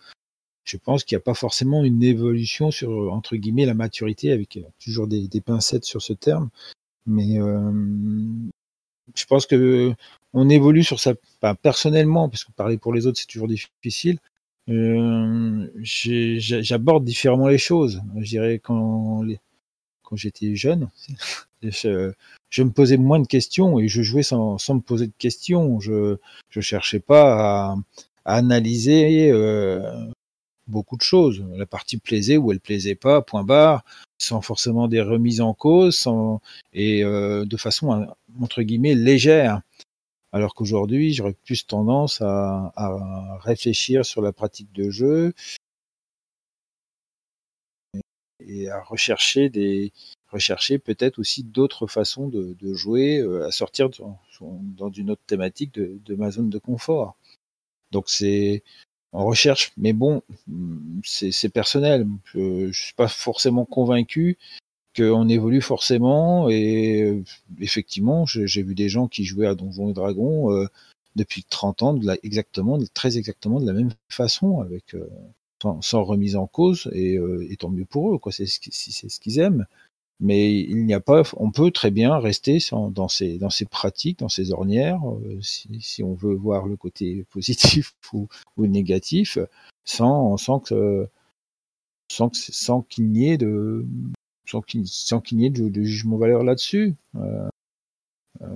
je pense qu'il n'y a pas forcément une évolution sur, entre guillemets, la maturité, avec euh, toujours des, pincettes sur ce terme. Mais je pense que on évolue sur ça, personnellement, parce que parler pour les autres, c'est toujours difficile. J'aborde différemment les choses. Je dirais quand, j'étais jeune, je, me posais moins de questions et je jouais sans, me poser de questions. Je ne cherchais pas à, analyser euh, beaucoup de choses. La partie plaisait ou elle plaisait pas, point barre, sans forcément des remises en cause, sans, et euh, de façon entre guillemets légère. Alors qu'aujourd'hui, j'aurais plus tendance à, à, réfléchir sur la pratique de jeu et à rechercher des, rechercher peut-être aussi d'autres façons de, jouer, euh, à sortir dans, une autre thématique de, ma zone de confort. Donc c'est en recherche, mais bon, c'est personnel. Je, ne suis pas forcément convaincu qu'on évolue forcément. Et euh, effectivement, j'ai vu des gens qui jouaient à Donjons et Dragons euh, depuis 30 ans, exactement, très exactement de la même façon, avec sans, remise en cause, et, tant mieux pour eux, quoi. C'est ce qu'ils aiment mais il n'y a pas, on peut très bien rester dans ces dans ces pratiques, dans ces ornières, euh, si, on veut voir le côté positif ou, négatif, sans sans que sans sans qu'il n'y ait de sans qu'il n'y ait de, jugement valeur là-dessus, euh, euh,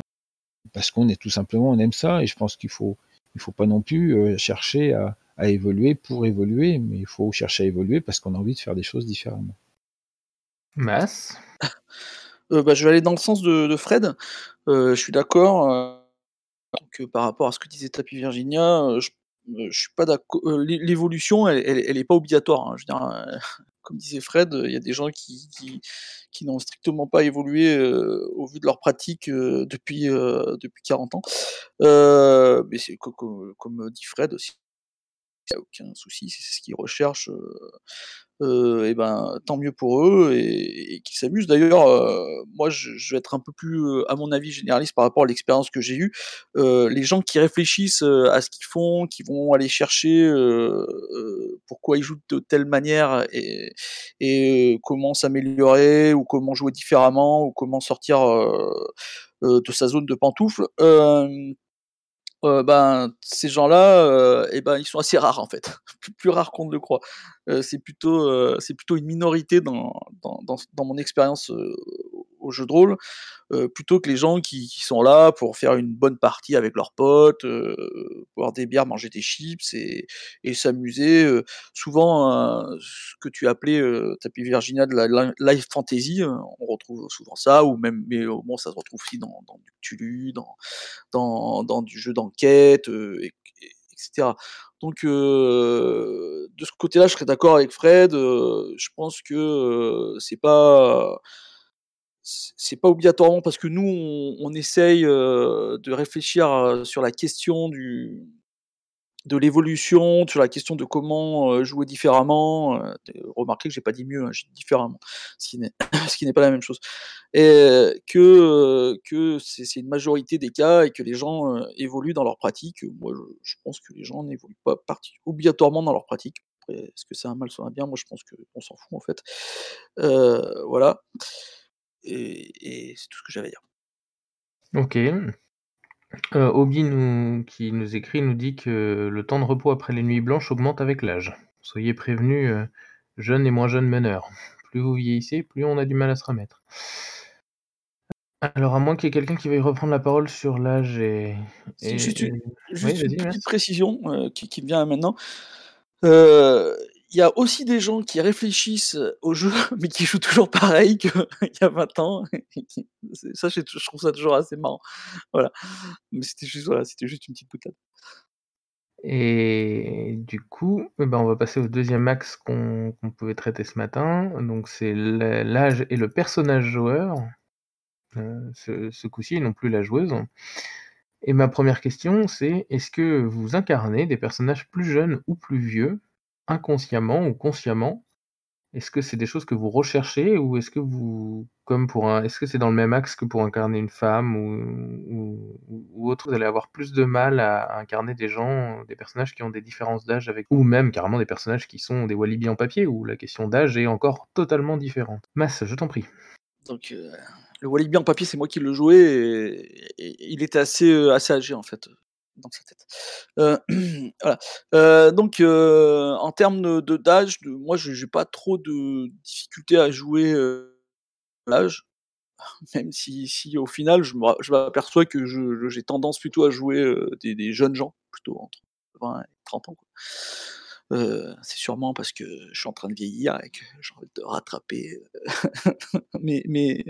parce qu'on est tout simplement on aime ça et je pense qu'il faut il faut pas non plus chercher à évoluer pour évoluer, mais il faut chercher à évoluer parce qu'on a envie de faire des choses différemment.
Mass
euh, bah, je vais aller dans le sens de Fred. Euh, je suis d'accord, euh, par rapport à ce que disait Tapi Virginia, je suis pas d'accord. l'évolution elle elle pas obligatoire, hein. Je veux dire, comme disait Fred, il y a des gens qui qui n'ont strictement pas évolué, au vu de leur pratique, depuis, depuis 40 ans. mais c'est comme dit Fred aussi, il y a aucun souci, c'est ce qu'ils recherchent, euh, et ben tant mieux pour eux et, et qu'ils s'amusent. D'ailleurs, euh, moi je, vais être un peu plus, euh, à mon avis, généraliste par rapport à l'expérience que j'ai eue. les gens qui réfléchissent à ce qu'ils font, qui vont aller chercher pourquoi ils jouent de telle manière et, et comment s'améliorer ou comment jouer différemment ou comment sortir de sa zone de pantoufle. Euh, ben, ces gens-là, euh, eh ben, ils sont assez rares en fait, plus, rares qu'on ne le croit. Euh, c'est plutôt, c'est plutôt une minorité dans, dans, dans mon expérience au au jeu de rôle, plutôt que les gens qui, sont là pour faire une bonne partie avec leurs potes, boire des bières, manger des chips et, s'amuser. souvent, ce que tu appelais, tapis Virginia de la live fantasy, on retrouve souvent ça, ou même, mais bon, ça se retrouve aussi dans, du Tulu, dans, dans, dans du jeu d'enquête, etc. Donc euh, de ce côté-là, je serais d'accord avec Fred. Euh, je pense que euh, c'est pas c'est pas obligatoirement parce que nous on, essaye de réfléchir sur la question du de l'évolution, sur la question de comment jouer différemment. remarquez que j'ai pas dit mieux, hein, j'ai dit différemment, ce qui n'est pas la même chose. Et que que c'est une majorité des cas et que les gens évoluent dans leur pratique. Moi, je, pense que les gens n'évoluent pas obligatoirement dans leur pratique. est-ce que c'est un mal, soit un bien? Moi, je pense qu'on s'en fout en fait. voilà. Et, et c'est tout ce que j'avais à dire.
Ok. Euh, Obi nous qui nous écrit nous dit que le temps de repos après les nuits blanches augmente avec l'âge. Soyez prévenus, euh, jeunes et moins jeunes meneurs. Plus vous vieillissez, plus on a du mal à se remettre. Alors à moins qu'il y ait quelqu'un qui veuille reprendre la parole sur l'âge et
juste une petite précision, euh, qui qui me vient maintenant. Euh il y a aussi des gens qui réfléchissent au jeu, mais qui jouent toujours pareil qu'il y a 20 ans. ça, je, trouve ça toujours assez marrant. Voilà. Mais c'était juste, voilà, c'était juste une petite boutade.
Et du coup, eh ben on va passer au deuxième axe qu'on pouvait traiter ce matin. Donc c'est l'âge et le personnage joueur. Euh, ce, ce coup-ci, et non plus la joueuse. Et ma première question, c'est est-ce que vous incarnez des personnages plus jeunes ou plus vieux? Inconsciemment ou consciemment? Est-ce que c'est des choses que vous recherchez ou est-ce que vous comme pour un est-ce que c'est dans le même axe que pour incarner une femme ou autre, vous allez avoir plus de mal à incarner des gens, des personnages qui ont des différences d'âge avec ou même carrément des personnages qui sont des Walibi en papier où la question d'âge est encore totalement différente? Mass, je t'en prie.
Donc, euh, le Walibi en papier, c'est moi qui le jouais et il était assez, euh, assez âgé en fait Euh. Euh, donc, euh, en termes d'âge, moi, je n'ai pas trop de difficultés à jouer l'âge, même si, si, au final, je m'aperçois que j'ai tendance plutôt à jouer des, jeunes gens, plutôt entre 20 et 30 ans. c'est sûrement parce que je suis en train de vieillir et que j'ai envie de rattraper mes,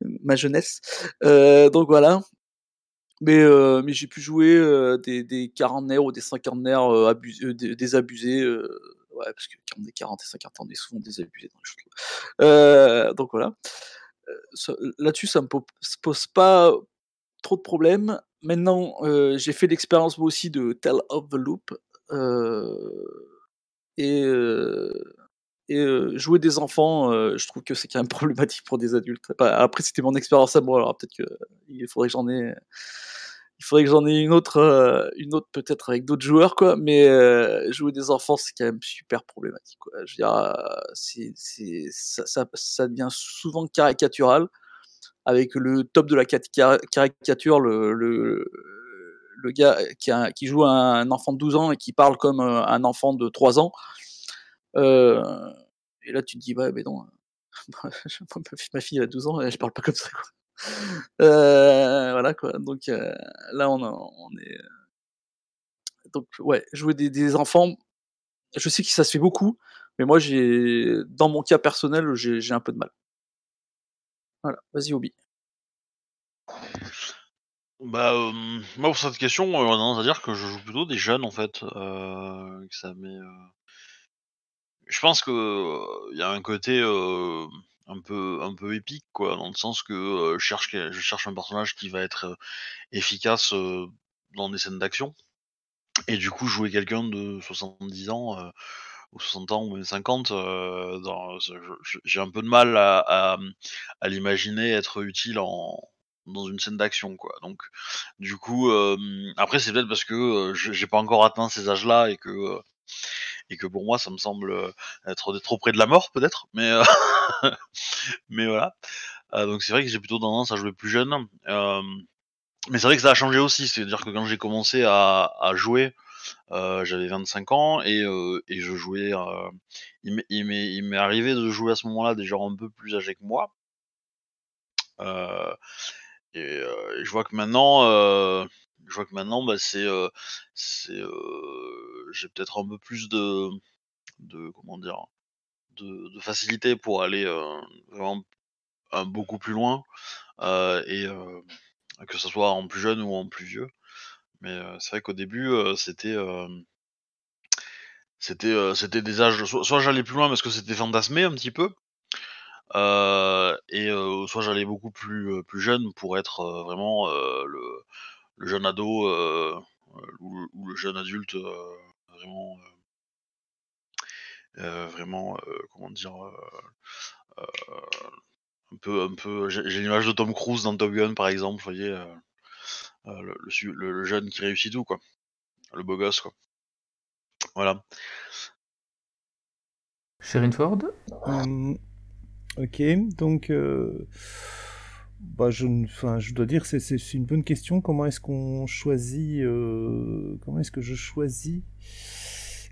ma jeunesse. donc voilà. Mais, euh, mais j'ai pu jouer euh, des, des quarantenaires ou des cinquantenaires euh, abusés, désabusés. ouais, parce que quand on est 40 et 50 ans, on est souvent le donc voilà. Là-dessus, ça me pose pas trop de problèmes. Maintenant, j'ai fait l'expérience moi aussi de Tell of the Loop. et et jouer des enfants, je trouve que c'est quand même problématique pour des adultes. après, c'était mon expérience à moi, alors peut-être qu'il faudrait que j'en ai il faudrait que j'en ai une autre, une autre peut-être avec d'autres joueurs, quoi. Mais jouer des enfants, c'est quand même super problématique, quoi. Je veux dire, c'est, ça, devient souvent caricatural, avec le top de la caricature, le, gars qui, a, qui joue un enfant de 12 ans et qui parle comme un enfant de 3 ans. Euh, et là, tu te dis, ouais, mais non, ma fille a 12 ans, et je parle pas comme ça, quoi. Euh, voilà, quoi. Donc euh, là, on, est. Donc, ouais, jouer des, enfants, je sais que ça se fait beaucoup, mais moi, j'ai, dans mon cas personnel, j'ai un peu de mal. Voilà, vas-y, Obi.
Bah, euh, moi, pour cette question, on a à dire que je joue plutôt des jeunes, en fait. Euh, ça je pense que il y a un côté un peu un peu épique quoi, dans le sens que je cherche je cherche un personnage qui va être efficace dans des scènes d'action. Et du coup, jouer quelqu'un de 70 ans ou 60 ans ou même 50, j'ai un peu de mal à, à, à l'imaginer être utile en dans une scène d'action quoi. Donc du coup, après c'est peut-être parce que j'ai pas encore atteint ces âges-là et que et que pour moi ça me semble euh, être trop près de la mort peut-être, mais euh, mais voilà. Euh, donc c'est vrai que j'ai plutôt tendance à jouer plus jeune. mais c'est vrai que ça a changé aussi, c'est-à-dire que quand j'ai commencé à, jouer, j'avais 25 ans et, je jouais. il m'est arrivé de jouer à ce moment-là des gens un peu plus âgés que moi. Et, je vois que maintenant, je vois que maintenant, bah, c'est, j'ai peut-être un peu plus de, de comment dire, de, de facilité pour aller euh, vraiment beaucoup plus loin euh, et euh, que ce soit en plus jeune ou en plus vieux. Mais c'est vrai qu'au début, c'était c'était des âges. Soit, j'allais plus loin parce que c'était fantasmé un petit peu, et soit j'allais beaucoup plus plus jeune pour être vraiment le, jeune ado ou, le- jeune adulte vraiment euh, euh, vraiment euh, comment dire euh, euh, un peu un peu j'ai l'image de Tom Cruise dans Top Gun par exemple, vous voyez euh, euh, le, le su- le- jeune qui réussit tout quoi, le beau gosse quoi. Voilà.
Sherine Ford?
Ok, donc euh, bah, je, je dois dire c'est c'est une bonne question. Comment est-ce qu'on choisit euh, Comment est-ce que je choisis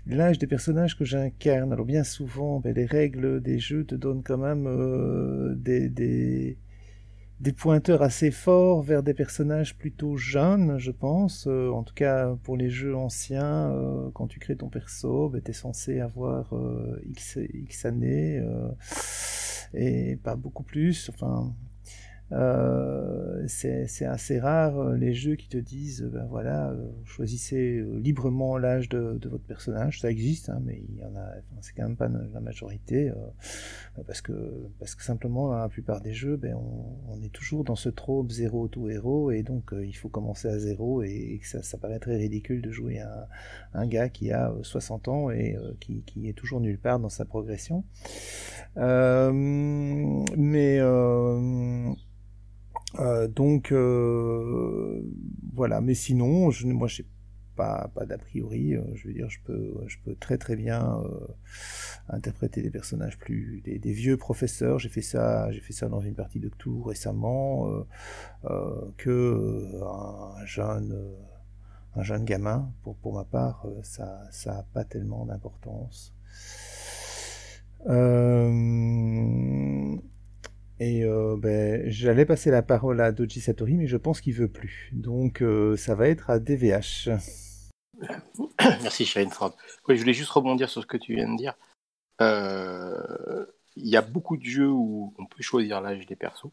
l'âge des personnages que j'incarne? Alors bien souvent, ben, les règles des jeux te donnent quand même euh, des, des des pointeurs assez forts vers des personnages plutôt jeunes, je pense. Euh, en tout cas, pour les jeux anciens, quand tu crées ton perso, ben, tu es censé avoir X, X années et pas beaucoup plus. Enfin, euh, c'est assez rare euh, les jeux qui te disent ben voilà euh, choisissez euh, librement l'âge de, votre personnage. Ça existe hein, mais il y en a c'est quand même pas la majorité euh, parce que parce que simplement la plupart des jeux ben on, est toujours dans ce trope zéro tout héros et donc euh, il faut commencer à zéro et, ça, paraît très ridicule de jouer un, un gars qui a euh, 60 ans et euh, qui, qui est toujours nulle part dans sa progression. Euh, mais euh, donc euh, voilà, mais sinon, je, moi j'ai pas, pas d'a priori. euh, je veux dire, je peux, je peux très très bien euh, interpréter des personnages plus, des, vieux professeurs. J'ai fait ça, j'ai fait ça dans une partie de Cthulhu récemment, que un jeune, un jeune gamin. Pour pour ma part, ça, ça a pas tellement d'importance. Euh, et euh, ben, j'allais passer la parole à Doji Satori, mais je pense qu'il veut plus. Donc euh, ça va être à DVH.
Merci Ford. Oui, je voulais juste rebondir sur ce que tu viens de dire. Euh, Il y a beaucoup de jeux où on peut choisir l'âge des persos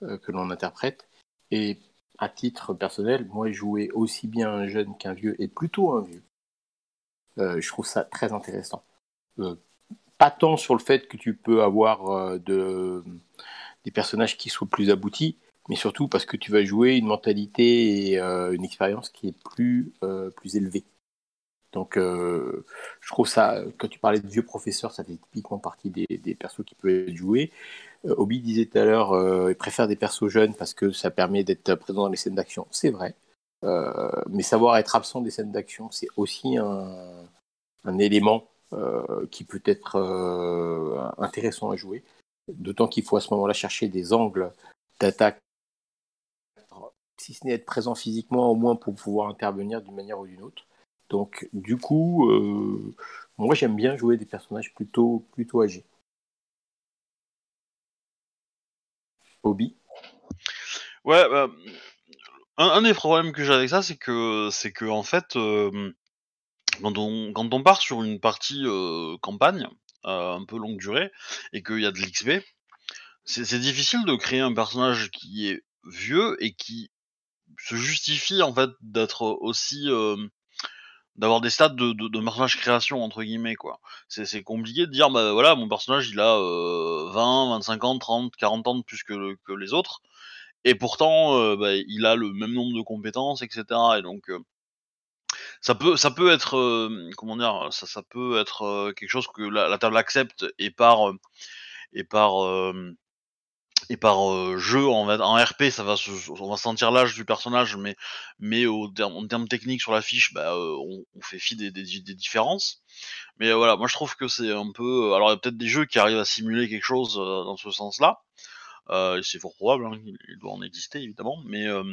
que l'on interprète. Et à titre personnel, moi, jouer aussi bien un jeune qu'un vieux, et plutôt un vieux, je trouve ça très intéressant. Pas tant sur le fait que tu peux avoir euh, de, des personnages qui soient plus aboutis, mais surtout parce que tu vas jouer une mentalité et euh, une expérience qui est plus, euh, plus élevée. Donc, je trouve ça, quand tu parlais de vieux professeurs, ça fait typiquement partie des, des persos qui peuvent être joués. Obi disait tout à l'heure, il préfère des persos jeunes parce que ça permet d'être présent dans les scènes d'action. C'est vrai. Mais savoir être absent des scènes d'action, c'est aussi un, élément qui peut être euh, intéressant à jouer. D'autant qu'il faut à ce moment-là chercher des angles d'attaque, si ce n'est être présent physiquement, au moins pour pouvoir intervenir d'une manière ou d'une autre. Donc, du coup, euh, moi j'aime bien jouer des personnages plutôt, plutôt âgés. Hobby
Ouais, bah, un, des problèmes que j'ai avec ça, c'est que, c'est que en fait, euh, quand, on, part sur une partie campagne, un peu longue durée, et qu'il y a de l'XP, c'est difficile de créer un personnage qui est vieux et qui se justifie en fait d'être aussi d'avoir des stats de, de, personnage création entre guillemets quoi. C'est compliqué de dire bah voilà mon personnage il a euh, 20, 25 ans, 30, 40 ans de plus que, que les autres et pourtant bah, il a le même nombre de compétences etc et donc ça peut ça peut être euh, comment dire ça ça peut être euh, quelque chose que la, la table accepte et par euh, et par euh, et par euh, jeu en, RP ça va se, on va sentir l'âge du personnage mais mais au terme, en termes techniques sur la fiche bah, on, on fait fi des, des, des différences. Mais voilà moi je trouve que c'est un peu alors il y a peut-être des jeux qui arrivent à simuler quelque chose dans ce sens là euh, c'est fort probable hein, il doit en exister évidemment mais euh,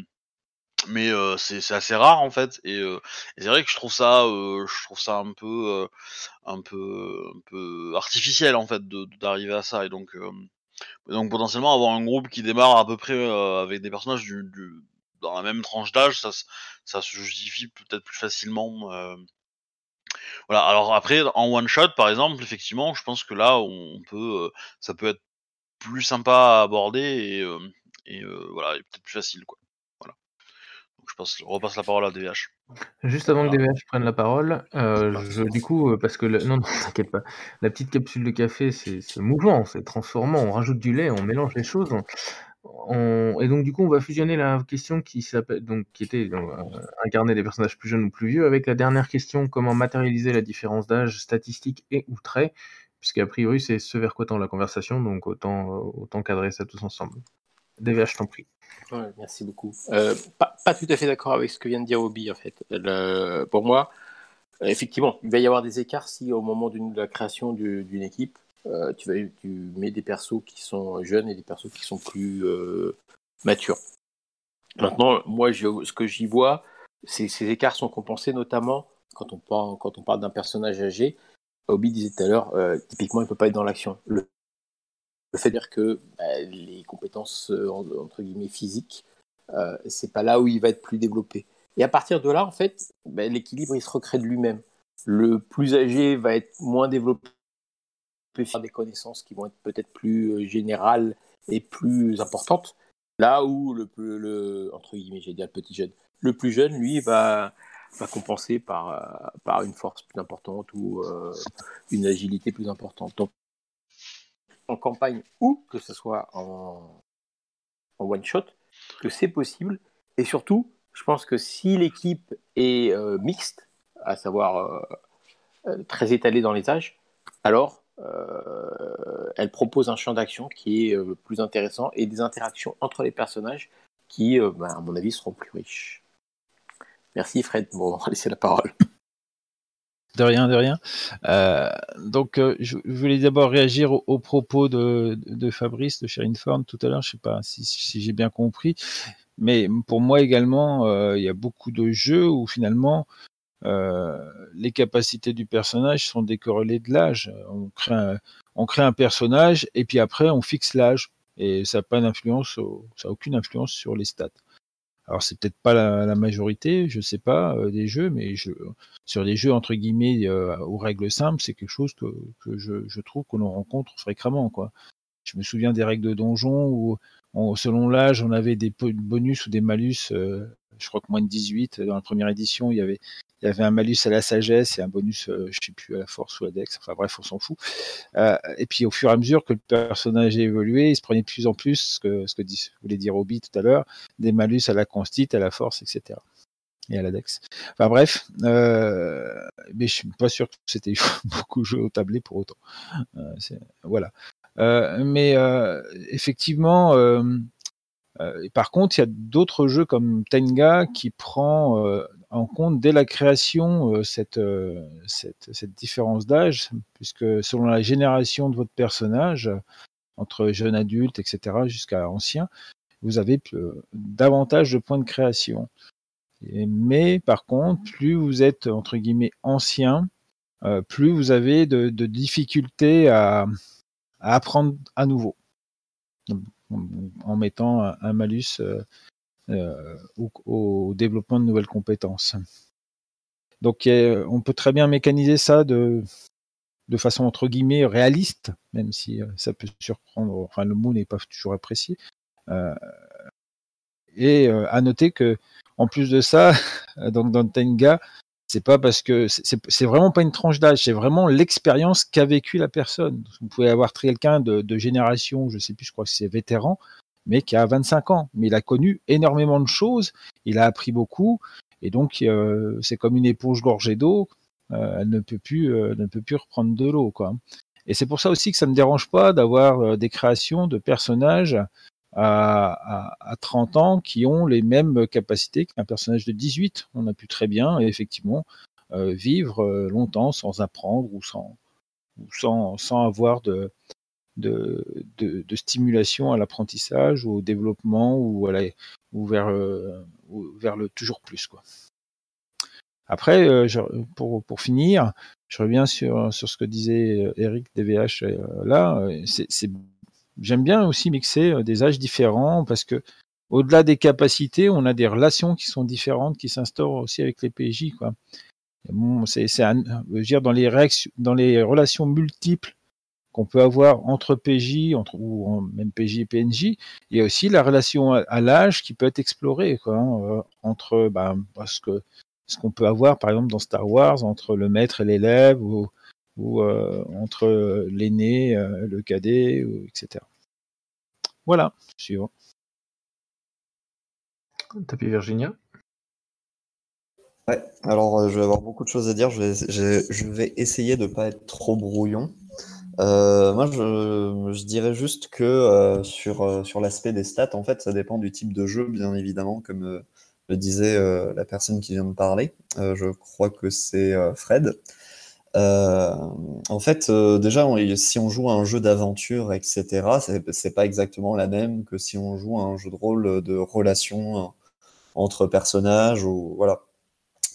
mais euh, c'est assez rare en fait et, euh, c'est vrai que je trouve ça euh, je trouve ça un peu un peu un peu artificiel en fait d'arriver à ça et donc Donc potentiellement avoir un groupe qui démarre à peu près avec des personnages du, du- dans la même tranche d'âge, ça, ça se justifie peut-être plus facilement. Voilà. Alors après, en one shot, par exemple, effectivement, je pense que là, on peut, ça peut être plus sympa à aborder et, et voilà, peut-être plus facile, quoi. Je passe, je repasse la parole à DVH.
Juste avant que. DVH prenne la parole, euh, je, du coup, euh, parce que le- non, non, t'inquiète pas, la petite capsule de café, c'est mouvant, c'est transformant, on rajoute du lait, on mélange les choses. On- Et donc du coup, on va fusionner la question qui s'appelle donc qui était donc, euh, incarner des personnages plus jeunes ou plus vieux avec la dernière question comment matérialiser la différence d'âge statistique et ou trait, puisqu'a priori c'est ce vers quoi tend la conversation, donc autant euh, autant cadrer ça tous ensemble. DVH, je t'en prie.
Merci beaucoup. Euh, pas, tout à fait d'accord avec ce que vient de dire Obi, en fait. Pour moi, euh, effectivement, il va y avoir des écarts si au moment de la création du- d'une équipe, euh, tu, tu mets des persos qui sont jeunes et des persos qui sont plus matures. Maintenant, moi, ce que j'y vois, ces écarts sont compensés notamment quand on parle, d'un personnage âgé. Obi disait tout à l'heure, typiquement, il ne peut pas être dans l'action. Le fait dire que bah, les compétences euh, en- entre guillemets physiques, euh, c'est pas là où il va être plus développé. Et à partir de là, en fait, bah, l'équilibre il se recrée de lui-même. Le plus âgé va être moins développé, faire des connaissances qui vont être peut-être plus euh, générales et plus importantes. Là où le, plus- le entre guillemets, j'ai dit le petit jeune, le plus jeune, lui, va, va compenser par, euh, par une force plus importante ou une agilité plus importante. En campagne ou que ce soit en, en one shot, que c'est possible. Et surtout, je pense que si l'équipe est euh, mixte, à savoir euh, euh, très étalée dans les âges, alors elle propose un champ d'action qui est plus intéressant et des interactions entre les personnages qui, ben, à mon avis, seront plus riches. Merci Fred, bon, on va laisser la parole.
De rien, de rien. Euh, donc, euh, je, voulais d'abord réagir aux, propos de, Fabrice, de Sharon Ford tout à l'heure. Je sais pas si, j'ai bien compris, mais pour moi également, euh, il y a beaucoup de jeux où finalement les capacités du personnage sont décorrélées de l'âge. On crée un, personnage et puis après on fixe l'âge et ça n'a pas d'influence, ça a aucune influence sur les stats. Alors c'est peut-être pas la, majorité, je sais pas, euh, des jeux, mais sur des jeux entre guillemets euh, aux règles simples, c'est quelque chose que, je, je trouve que l'on rencontre fréquemment. Quoi. Je me souviens des règles de donjon où, on- selon l'âge, on avait des bonus ou des malus. euh, je crois que moins de 18 dans la première édition, il y avait il y avait un malus à la sagesse et un bonus, euh, je sais plus, à la force ou à dex. Enfin bref, on s'en fout. Euh, et puis au fur et à mesure que le personnage a évolué, il se prenait de plus en plus, ce que, voulait dire Obi tout à l'heure, des malus à la constite, à la force, etc. Et à la dex. Enfin bref, euh, mais je suis pas sûr que c'était beaucoup joué au tablé pour autant. Euh, voilà. Mais effectivement, par contre, il y a d'autres jeux comme Tenga qui prend en compte dès la création euh, cette, euh, cette, différence d'âge, puisque selon la génération de votre personnage, entre jeune adulte, etc., jusqu'à ancien, vous avez euh, davantage de points de création. Mais par contre, plus vous êtes entre guillemets ancien, plus vous avez de, difficultés à, à apprendre à nouveau, en, mettant un, malus au, au développement de nouvelles compétences. Donc euh, on peut très bien mécaniser ça de, de façon entre guillemets réaliste, même si euh, ça peut surprendre, enfin le mot n'est pas toujours apprécié. Euh, et euh, à noter que en plus de ça, donc dans Tenga, c'est pas parce que c'est- vraiment pas une tranche d'âge, c'est vraiment l'expérience qu'a vécu la personne. Vous pouvez avoir quelqu'un de, de génération, je sais plus, je crois que c'est vétéran, mais qui a 25 ans, mais il a connu énormément de choses, il a appris beaucoup, et donc euh, c'est comme une éponge gorgée d'eau, euh, elle ne peut plus, euh, ne peut plus reprendre de l'eau, quoi. Et c'est pour ça aussi que ça me dérange pas d'avoir des créations de personnages à, à, à 30 ans qui ont les mêmes capacités qu'un personnage de 18. On a pu très bien, effectivement, vivre longtemps sans apprendre ou sans, ou sans avoir de, de, stimulation à l'apprentissage ou au développement ou, euh, vers le toujours plus. Quoi. Après, euh, pour, finir, je reviens sur, ce que disait euh, Eric DVH là. j'aime bien aussi mixer des âges différents parce que au-delà des capacités, on a des relations qui sont différentes qui s'instaurent aussi avec les PJ. C'est, dans les relations multiples qu'on peut avoir entre PJ, entre, ou même PJ et PNJ, il y a aussi la relation à, l'âge qui peut être explorée, quoi, hein, euh, entre bah, ce, que, ce qu'on peut avoir, par exemple, dans Star Wars, entre le maître et l'élève, ou, ou euh, entre l'aîné, euh, le cadet, ou, etc. Voilà, suivant.
Tapis Virginia?
Ouais, alors euh, je vais avoir beaucoup de choses à dire. Je vais, je, vais essayer de ne pas être trop brouillon. Euh, moi, je, je, dirais juste que euh, sur, sur l'aspect des stats, en fait, ça dépend du type de jeu, bien évidemment, comme le disait la personne qui vient de parler. je crois que c'est Fred. en fait, déjà, si on joue à un jeu d'aventure, etc., c'est pas exactement la même que si on joue à un jeu de rôle de relation entre personnages ou voilà.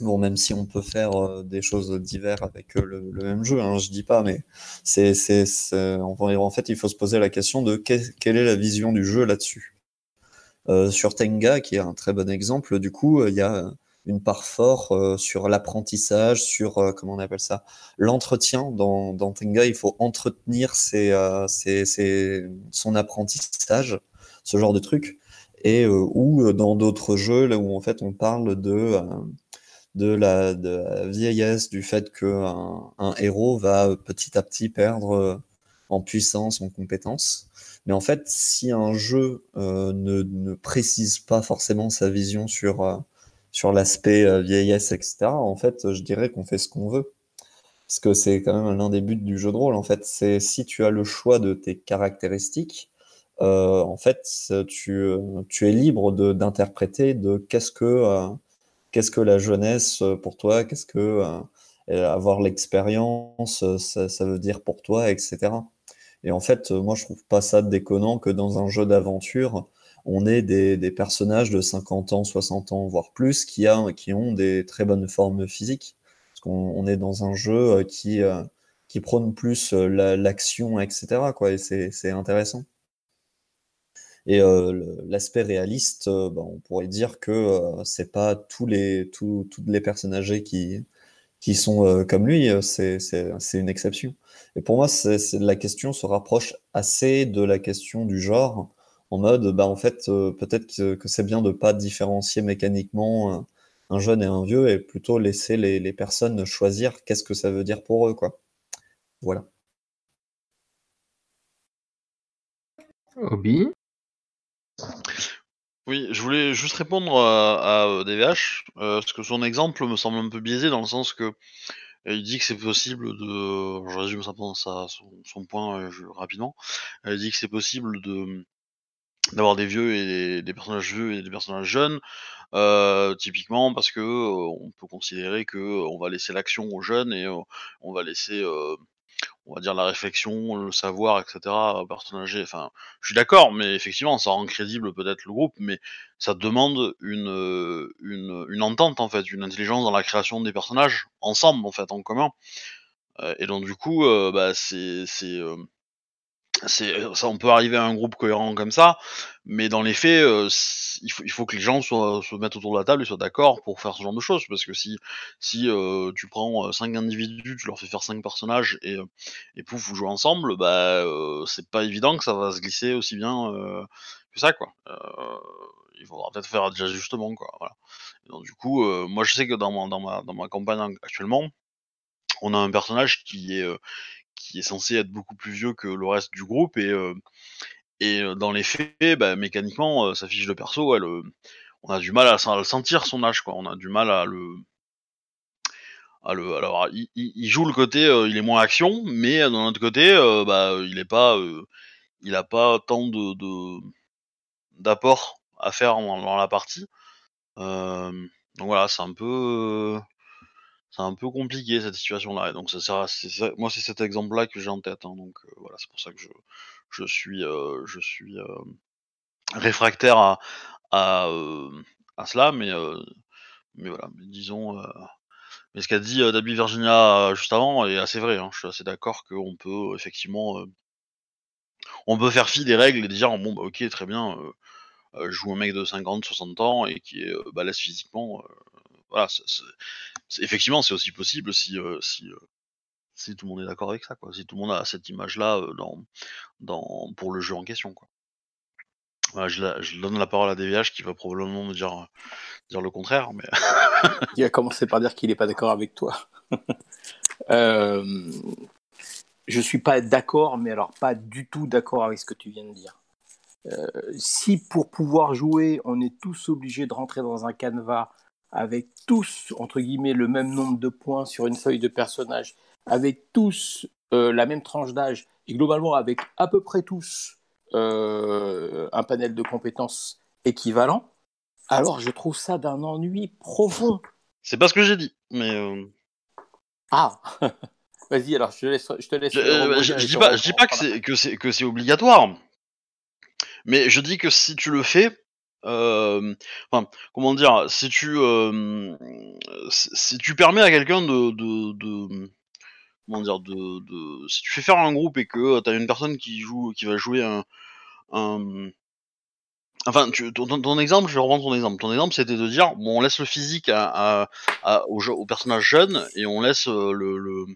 Bon, même si on peut faire euh, des choses diverses avec euh, le, même jeu, hein, je dis pas, mais c'est, c'est, en fait, il faut se poser la question de quelle est la vision du jeu là-dessus. Euh, sur Tenga, qui est un très bon exemple, du coup, il y a une part forte sur l'apprentissage, sur comment on appelle ça, l'entretien. Dans, dans, Tenga, il faut entretenir ses, son apprentissage, ce genre de truc. Et ou dans d'autres jeux, là où en fait on parle de de la, vieillesse, du fait qu'un un héros va petit à petit perdre euh, en puissance, en compétence. Mais en fait, si un jeu euh, ne, précise pas forcément sa vision sur, euh, sur l'aspect vieillesse, etc., en fait, je dirais qu'on fait ce qu'on veut. Parce que c'est quand même l'un des buts du jeu de rôle, en fait. C'est si tu as le choix de tes caractéristiques, en fait, tu, tu es libre d'interpréter de, qu'est-ce que qu'est-ce que la jeunesse euh, pour toi Qu'est-ce que euh, avoir l'expérience, euh, ça, veut dire pour toi, etc. Et en fait, moi, je trouve pas ça déconnant que dans un jeu d'aventure, on ait des, personnages de 50 ans, 60 ans, voire plus, qui, ont des très bonnes formes physiques. Parce qu'on est dans un jeu qui, qui prône plus l'action, etc. Quoi, et c'est intéressant. Et euh, l'aspect réaliste, euh, bah, on pourrait dire que euh, c'est pas tous les, tous, toutes les personnes âgées qui, qui sont comme lui, c'est une exception. Et pour moi, la question se rapproche assez de la question du genre, en mode, bah, en fait, peut-être que, c'est bien de pas différencier mécaniquement un jeune et un vieux, et plutôt laisser les, les personnes choisir qu'est-ce que ça veut dire pour eux, quoi. Voilà.
Obi?
Oui, je voulais juste répondre à, DVH, euh, parce que son exemple me semble un peu biaisé dans le sens que euh, il dit que c'est possible de. Je résume ça, son, point euh, rapidement. Il dit que c'est possible de d'avoir des vieux et des, personnages vieux et des personnages jeunes, typiquement parce que on peut considérer que on va laisser l'action aux jeunes et on va laisser on va dire la réflexion, le savoir, etc. personnage Enfin, je suis d'accord, mais effectivement, ça rend crédible peut-être le groupe, mais ça demande une, euh, une, une, entente en fait, une intelligence dans la création des personnages ensemble en fait, en commun. Euh, et donc du coup, euh, bah, c'est ça on peut arriver à un groupe cohérent comme ça mais dans les faits euh, il, faut, que les gens se mettent autour de la table et soient d'accord pour faire ce genre de choses parce que si euh, tu prends euh, cinq individus tu leur fais faire cinq personnages et pouf vous jouez ensemble bah c'est pas évident que ça va se glisser aussi bien que ça quoi. Il faudra peut-être faire des ajustements quoi du coup moi je sais que dans ma campagne actuellement on a un personnage qui est qui est censé être beaucoup plus vieux que le reste du groupe et euh, et euh, dans les faits, bah, mécaniquement, euh, sa fiche de perso, on a du mal à, le sentir son âge, quoi. On a du mal à le, à le, alors il, joue le côté, il est moins action, mais d'un autre côté, bah, il est pas, il a pas tant de, d'apport à faire dans, la partie. donc voilà, c'est un peu, c'est un peu compliqué cette situation-là. Donc ça à, moi c'est cet exemple-là que j'ai en tête. Hein, donc euh, voilà, c'est pour ça que je, suis, euh, je suis euh, réfractaire à, à, à cela, mais, mais voilà, mais disons. mais ce qu'a dit David Virginia juste avant est assez vrai. Hein, je suis assez d'accord qu'on peut effectivement on peut faire fi des règles et dire bon bah ok très bien, euh, euh, je joue un mec de 50, 60 ans et qui est euh, balèze physiquement. Euh, voilà, effectivement c'est aussi possible si euh, euh, si tout le monde est d'accord avec ça quoi, si tout le monde a cette image là dans dans pour le jeu en question quoi. Je, donne la parole à DVH qui va probablement me dire dire le contraire, mais
Il a commencé par dire qu'il n'est pas d'accord avec toi. euh, je suis pas d'accord, mais alors pas du tout d'accord avec ce que tu viens de dire. Euh, si pour pouvoir jouer, on est tous obligés de rentrer dans un canevas avec tous, entre guillemets, le même nombre de points sur une feuille de personnage, avec tous euh, la même tranche d'âge, et globalement avec à peu près tous euh, un panel de compétences équivalent, alors je trouve ça d'un ennui profond.
c'est pas ce que j'ai dit. Mais euh,
Ah Vas-y, alors je te laisse. Je, te laisse
Je, dis pas, je dis pas que
reprendre.
c'est que c'est que c'est obligatoire, mais je dis que si tu le fais, comment dire, si tu si tu permets à quelqu'un de, de, comment dire de, de si tu fais faire un groupe et que t'as une personne qui joue qui va jouer un, un Enfin, tu, ton, ton- exemple, je vais reprendre ton exemple. Ton exemple, c'était de dire, bon, on laisse le physique à, à, à- au, je- au personnage jeune et on laisse le, le,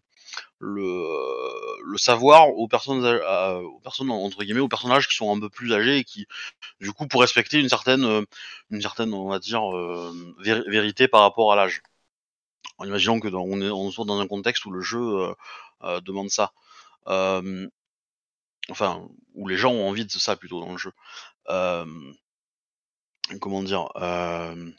le, euh, savoir aux personnes, à- aux personnes entre guillemets, aux personnages qui sont un peu plus âgés et qui, du coup, pour respecter une certaine, euh, une certaine, on va dire, euh, véri- vérité par rapport à l'âge. En imaginant que on soit dans un contexte où le jeu euh, euh, demande ça. Euh, enfin, où les gens ont envie de ça plutôt dans le jeu. Euh, comment dire euh,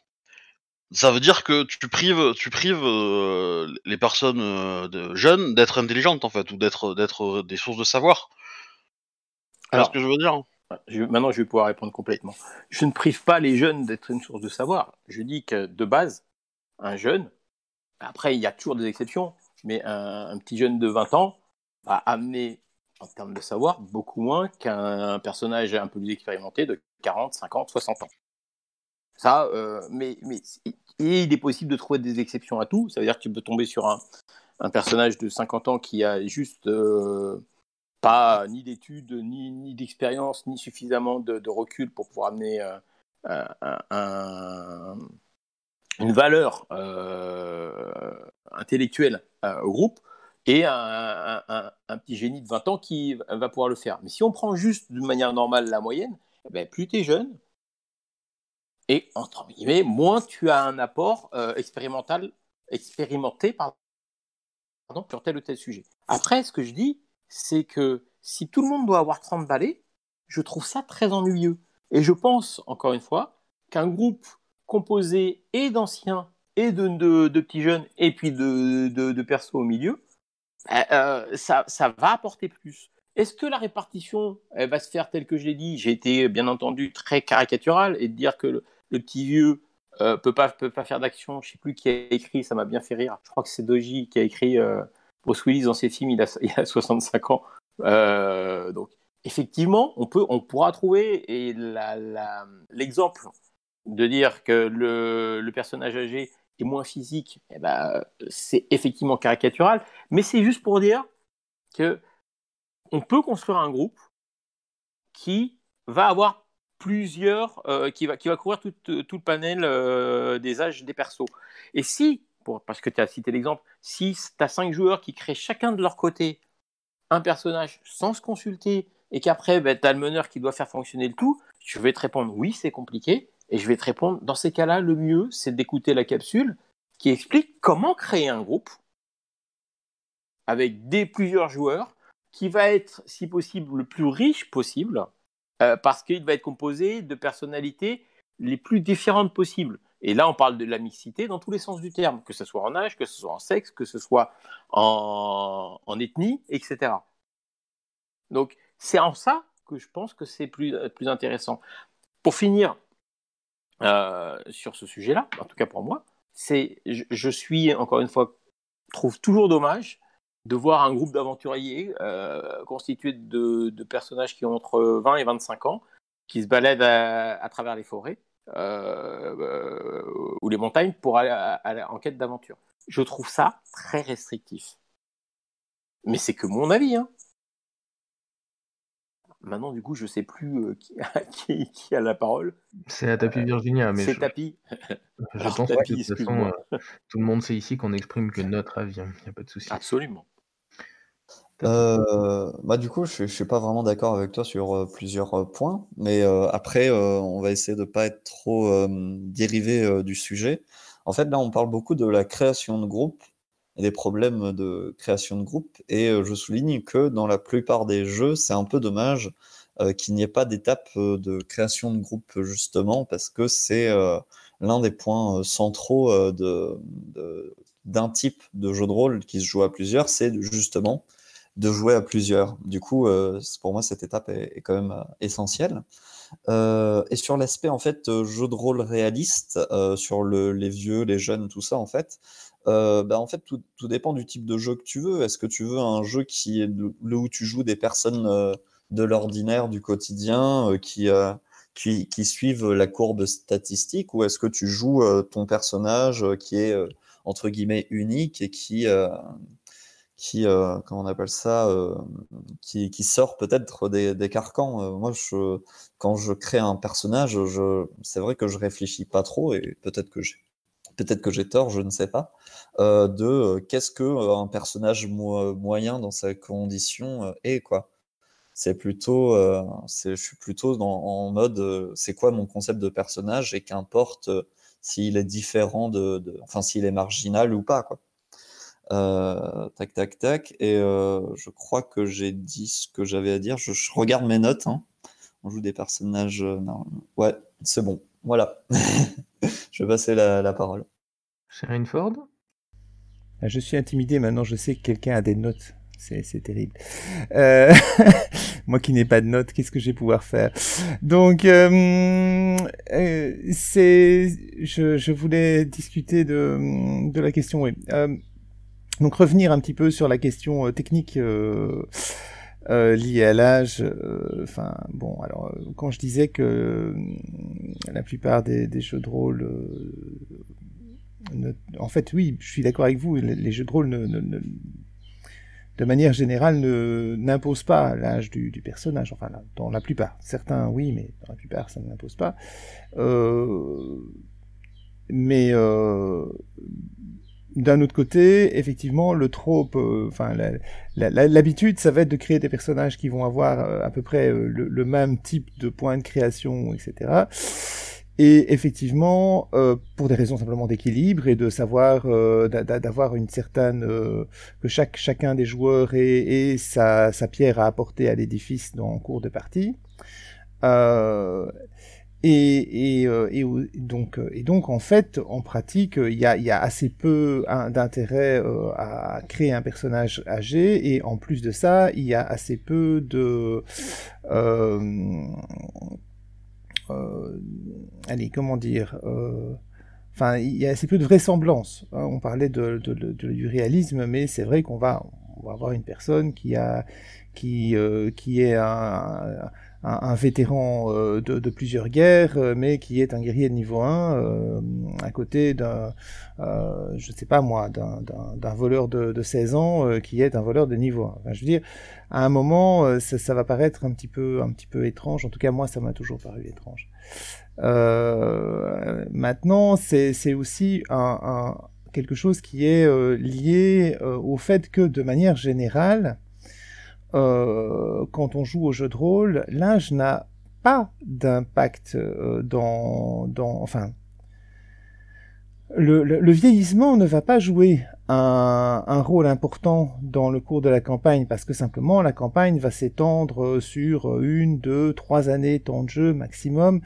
ça veut dire que tu prives tu prives euh, les personnes euh, de- jeunes d'être intelligentes en fait ou d'être d'être des sources de savoir tu vois
Alors,
ce que je veux dire?
je- maintenant, je vais pouvoir répondre complètement. Je ne prive pas les jeunes d'être une source de savoir. Je dis que de base, un jeune, après, il y a toujours des exceptions, mais un, un petit jeune de 20 ans va amener, en termes de savoir, beaucoup moins qu'un personnage un peu plus expérimenté de 40, 50, 60 ans. Ça, euh, mais, et il est possible de trouver des exceptions à tout. Ça veut dire que tu peux tomber sur un, personnage de 50 ans qui a juste euh, pas ni d'études, ni, d'expérience, ni suffisamment de, recul pour pouvoir amener euh, un- un- une valeur intellectuelle au groupe, et un, petit génie de 20 ans qui va pouvoir le faire. Mais si on prend juste de manière normale la moyenne, eh ben, plus tu es jeune, et entre guillemets, moins tu as un apport euh, expérimental, expérimenté pardon, sur tel ou tel sujet. Après, ce que je dis, c'est que si tout le monde doit avoir 30 balais, je trouve ça très ennuyeux. Et je pense, encore une fois, qu'un groupe composé et d'anciens et de, de- petits jeunes et puis de, de, de persos au milieu, euh, euh, ça, ça va apporter plus. Est-ce que la répartition elle va se faire telle que je l'ai dit? J'ai été bien entendu très caricatural et de dire que le petit vieux euh, peut pas peut pas faire d'action. Je sais plus qui a écrit, ça m'a bien fait rire. Je crois que c'est Doji qui a écrit euh, Bruce Willis dans ses films. Il a, il a 65 ans. Euh, donc effectivement, on peut, on pourra trouver l'exemple de dire que le, le personnage âgé est moins physique, eh ben, c'est effectivement caricatural, mais c'est juste pour dire que on peut construire un groupe qui va avoir plusieurs, euh, qui, va, qui va couvrir tout, tout le panel euh, des âges des persos. Et si, parce que tu as cité l'exemple, si tu as cinq joueurs qui créent chacun de leur côté un personnage sans se consulter et qu'après ben, tu as le meneur qui doit faire fonctionner le tout, je vais te répondre oui, c'est compliqué. Et je vais te répondre, dans ces cas-là, le mieux, c'est d'écouter la capsule qui explique comment créer un groupe avec des plusieurs joueurs qui va être, si possible, le plus riche possible, euh, parce qu'il va être composé de personnalités les plus différentes possibles. Et là, on parle de la mixité dans tous les sens du terme, que ce soit en âge, que ce soit en sexe, que ce soit en, ethnie, etc. Donc, c'est en ça que je pense que c'est plus, plus intéressant. Pour finir euh, sur ce sujet-là, en tout cas pour moi, c'est, je suis, encore une fois, trouve toujours dommage de voir un groupe d'aventuriers euh, constitué de, de, personnages qui ont entre 20 et 25 ans, qui se baladent à, à travers les forêts euh, euh, ou les montagnes pour aller à, à, en quête d'aventure. Je trouve ça très restrictif. Mais c'est que mon avis. Hein. Maintenant, du coup, je sais plus qui, a, qui, qui a la parole.
C'est à Tapi Virginia, mais
C'est
je,
Tapi.
je
Alors,
pense que
Tapi,
de toute façon, tout le monde sait ici qu'on n'exprime que notre avis. Il n'y a pas de souci.
Absolument.
Euh, bah du coup, je, suis- je suis pas vraiment d'accord avec toi sur euh, plusieurs euh, points, mais après, on va essayer de pas être trop dérivé du sujet. En fait, là, on parle beaucoup de la création de groupe et des problèmes de création de groupe, et je souligne que dans la plupart des jeux, c'est un peu dommage qu'il n'y ait pas d'étape de création de groupe justement, parce que c'est l'un des points centraux de, de- d'un type de jeu de rôle qui se joue à plusieurs, c'est justement de jouer à plusieurs. Du coup, euh, pour moi, cette étape est, quand même euh, essentielle. Euh, et sur l'aspect en fait jeu de rôle réaliste, sur le, les vieux, les jeunes, tout ça en fait, euh, bah, en fait tout, tout dépend du type de jeu que tu veux. Est-ce que tu veux un jeu qui est le, où tu joues des personnes de l'ordinaire, du quotidien, qui, qui, qui suivent la courbe statistique, ou est-ce que tu joues ton personnage qui est entre guillemets unique et qui qui, euh, comment on appelle ça, euh, qui, qui sort peut-être des, des carcans. Euh, moi, je, quand je crée un personnage, c'est vrai que je réfléchis pas trop et peut-être que j'ai, peut-être que j'ai tort, je ne sais pas, euh, de euh, qu'est-ce que un personnage mo- moyen dans sa condition est quoi. C'est plutôt, je suis plutôt dans, en mode, c'est quoi mon concept de personnage et qu'importe s'il est différent de, de- enfin s'il est marginal ou pas quoi. Euh, tac, tac, tac. Et euh, je crois que j'ai dit ce que j'avais à dire. Je, je regarde mes notes. hein. On joue des personnages. euh, non. Ouais, c'est bon. Voilà. je vais passer la, la parole.
Sharon Ford
Ah, Je suis intimidé maintenant, je sais que quelqu'un a des notes. C'est c'est terrible. Euh, moi qui n'ai pas de notes, qu'est-ce que je vais pouvoir faire? Donc, euh, euh, c'est, je, je voulais discuter de, de la question. Oui. Euh, donc revenir un petit peu sur la question euh, technique euh, euh, liée à l'âge. euh, Enfin bon, alors quand je disais que la plupart des, jeux de rôle ne- en fait, oui, je suis d'accord avec vous. Les, jeux de rôle, ne, de manière générale, n'imposent pas l'âge du, personnage. Enfin, dans la plupart. Certains, oui, mais dans la plupart, ça ne l'impose pas. Mais d'un autre côté, effectivement, le trope, euh, enfin, l'habitude, ça va être de créer des personnages qui vont avoir euh, à peu près euh, le, le même type de point de création, etc. Et effectivement, pour des raisons simplement d'équilibre et de savoir, d'a- d'a- d'avoir une certaine, que chaque chacun des joueurs ait, sa, sa pierre à apporter à l'édifice dans en cours de partie. Euh, euh, et donc, en fait, en pratique, il y a, assez peu hein, d'intérêt euh, à créer un personnage âgé, et en plus de ça, il y a assez peu de... allez, comment dire Enfin, il y a assez peu de vraisemblance. hein. On parlait du réalisme, mais c'est vrai qu'on va, avoir une personne qui a, qui, qui est un, un vétéran euh, de, plusieurs guerres, euh, mais qui est un guerrier de niveau 1 euh, à côté d'un, je sais pas moi, d'un, voleur de, de 16 ans qui est un voleur de niveau 1. Enfin, je veux dire, à un moment, ça, va paraître un petit peu, un petit peu étrange. En tout cas, moi, ça m'a toujours paru étrange. Maintenant, c'est, aussi quelque chose qui est lié au fait que, de manière générale, euh, quand on joue au jeu de rôle, l'âge n'a pas d'impact euh, dans, enfin, le vieillissement ne va pas jouer un, rôle important dans le cours de la campagne parce que simplement la campagne va s'étendre euh, sur euh, une, deux, trois années temps de jeu maximum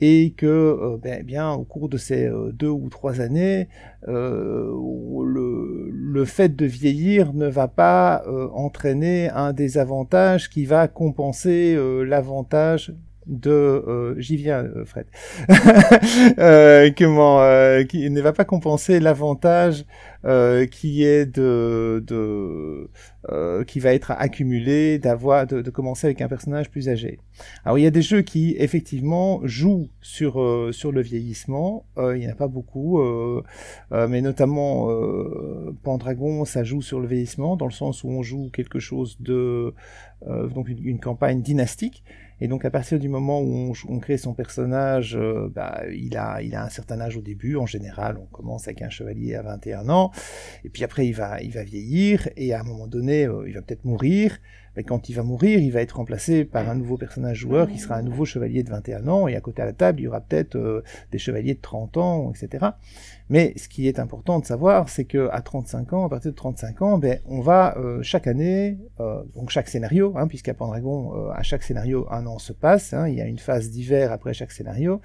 et que euh, ben, eh bien au cours de ces deux ou trois années le, le fait de vieillir ne va pas entraîner un désavantage qui va compenser l'avantage de, euh, j'y viens, euh, Fred, comment, qui ne va pas compenser l'avantage qui est de, de qui va être accumulé d'avoir, de, de, commencer avec un personnage plus âgé. Alors il y a des jeux qui effectivement jouent sur sur le vieillissement. il n'y en a pas beaucoup, mais notamment Pendragon, ça joue sur le vieillissement dans le sens où on joue quelque chose de donc une campagne dynastique et donc à partir du moment où on, crée son personnage, euh, bah, il, a, il a un certain âge au début. En général, on commence avec un chevalier à 21 ans. Et puis après, il va, il va vieillir. Et à un moment donné, euh, il va peut-être mourir. Mais quand il va mourir, il va être remplacé par un nouveau personnage joueur qui sera un nouveau chevalier de 21 ans. Et à côté à la table, il y aura peut-être euh, des chevaliers de 30 ans, etc. Mais ce qui est important de savoir, c'est que à 35 ans, à partir de 35 ans, ben, on va euh, chaque année, euh, donc chaque scénario, hein, puisqu'à Pendragon, euh, à chaque scénario, un an se passe, hein, il y a une phase d'hiver après chaque scénario,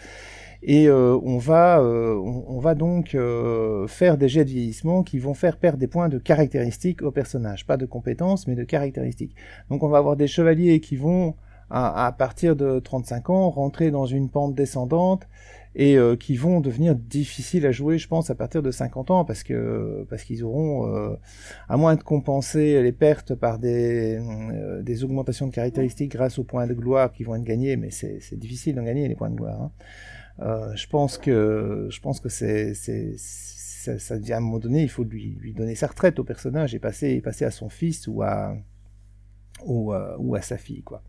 et on, va, on, va donc faire des jets de vieillissement qui vont faire perdre des points de caractéristiques au personnage, pas de compétences, mais de caractéristiques. Donc on va avoir des chevaliers qui vont, à, partir de 35 ans, rentrer dans une pente descendante, et euh, qui vont devenir difficiles à jouer, je pense, à partir de 50 ans, parce que parce qu'ils auront, euh, à moins de compenser les pertes par des, euh, des augmentations de caractéristiques grâce aux points de gloire qui vont être gagnés, mais c'est difficile d'en gagner les points de gloire. Hein. Je pense que je pense que c'est ça, ça devient à un moment donné, il faut lui, lui donner sa retraite au personnage et passer, passer à son fils ou à, ou, euh, ou, à sa fille quoi.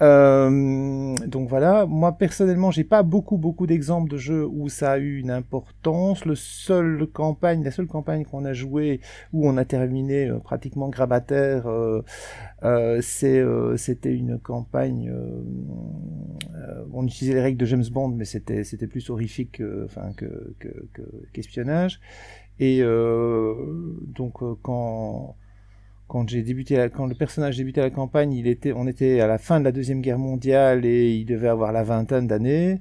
Euh, donc voilà, moi personnellement j'ai pas beaucoup beaucoup d'exemples de jeux où ça a eu une importance. Le seul campagne, la seule campagne qu'on a joué où on a terminé euh, pratiquement grabataire, c'est c'était une campagne. on utilisait les règles de James Bond, mais c'était plus horrifique que qu'espionnage. Et donc quand débuté, quand le personnage débutait la campagne, on était à la fin de la deuxième guerre mondiale et il devait avoir la vingtaine d'années.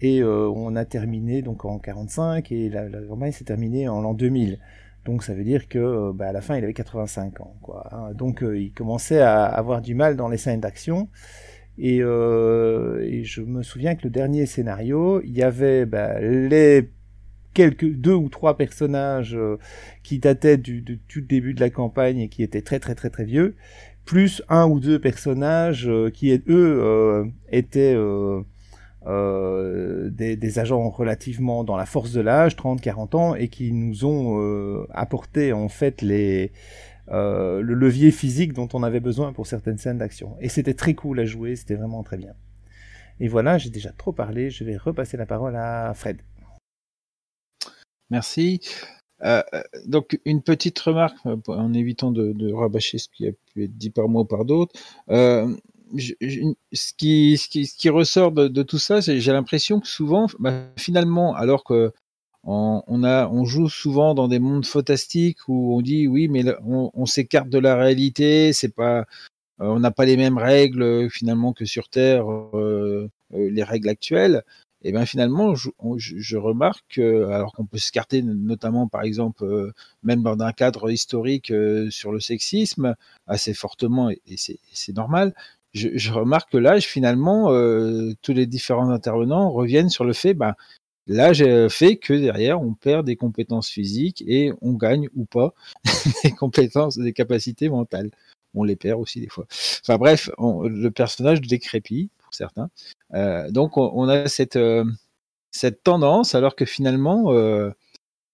Et euh, on a terminé donc en 45 et la, campagne s'est terminée en l'an 2000. Donc ça veut dire que euh, bah, à la fin il avait 85 ans. Quoi, hein. Donc euh, il commençait à avoir du mal dans les scènes d'action. Et, et, je me souviens que le dernier scénario, il y avait bah, les quelques deux ou trois personnages euh, qui dataient du, tout début de la campagne et qui étaient très très très très vieux, plus un ou deux personnages euh, qui eux euh, des, agents relativement dans la force de l'âge, 30-40 ans, et qui nous ont apporté en fait les le levier physique dont on avait besoin pour certaines scènes d'action. Et c'était très cool à jouer, c'était vraiment très bien. Et voilà, j'ai déjà trop parlé, je vais repasser la parole à Fred.
Merci. Euh, euh, donc une petite remarque euh, en évitant de, rabâcher ce qui a pu être dit par moi ou par d'autres. Ce, qui, ressort de, tout ça, c'est j'ai l'impression que souvent, bah, finalement, alors que on, joue souvent dans des mondes fantastiques où on dit oui, mais on, s'écarte de la réalité, c'est pas, on n'a pas les mêmes règles finalement que sur Terre, les règles actuelles. Et bien finalement, je, remarque, alors qu'on peut se carter notamment par exemple, euh, même dans un cadre historique euh, sur le sexisme, assez fortement, et, c'est normal, je, je, remarque que l'âge, finalement, euh, tous les différents intervenants reviennent sur le fait, ben, l'âge fait que derrière, on perd des compétences physiques et on gagne ou pas des compétences, des capacités mentales. On les perd aussi des fois. Enfin bref, le personnage décrépit, certains. Euh, donc on, a cette, euh, cette tendance, alors que finalement, euh,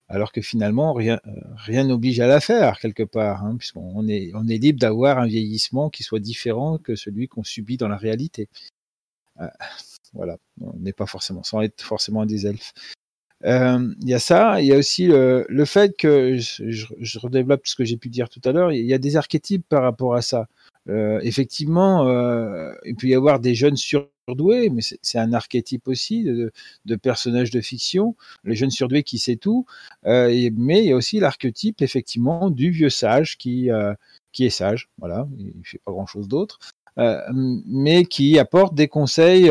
alors que finalement rien rien n'oblige à la faire quelque part, hein, puisqu'on est on est libre d'avoir un vieillissement qui soit différent que celui qu'on subit dans la réalité. voilà, on n'est pas forcément sans être forcément des elfes. Il y a ça, il y a aussi le, le fait que je, je, je, redéveloppe ce que j'ai pu dire tout à l'heure. Il y a des archétypes par rapport à ça. Euh, effectivement, euh, il peut y avoir des jeunes surdoués, mais c'est un archétype aussi de, de personnage de fiction, le jeune surdoué qui sait tout, euh, mais il y a aussi l'archétype effectivement du vieux sage qui, qui est sage, voilà, il fait pas grand-chose d'autre, mais qui apporte des conseils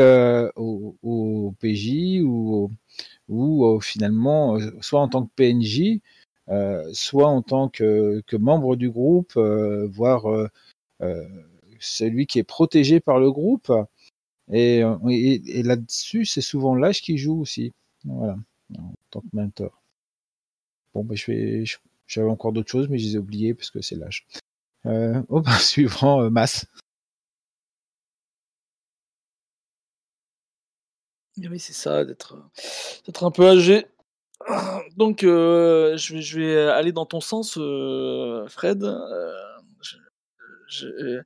au, PJ ou, ou finalement, soit en tant que PNJ, soit en tant que, membre du groupe, voire celui qui est protégé par le groupe. Et, euh, et, là-dessus, c'est souvent l'âge qui joue aussi. Voilà, en tant que mentor. Bon, ben, je vais, j'avais encore d'autres choses, mais je les ai oubliées parce que c'est l'âge. Euh, au ben, suivant, euh, masse.
Oui, c'est ça, d'être, un peu âgé. Donc, euh, je, vais, je vais aller dans ton sens, euh, Fred. Euh,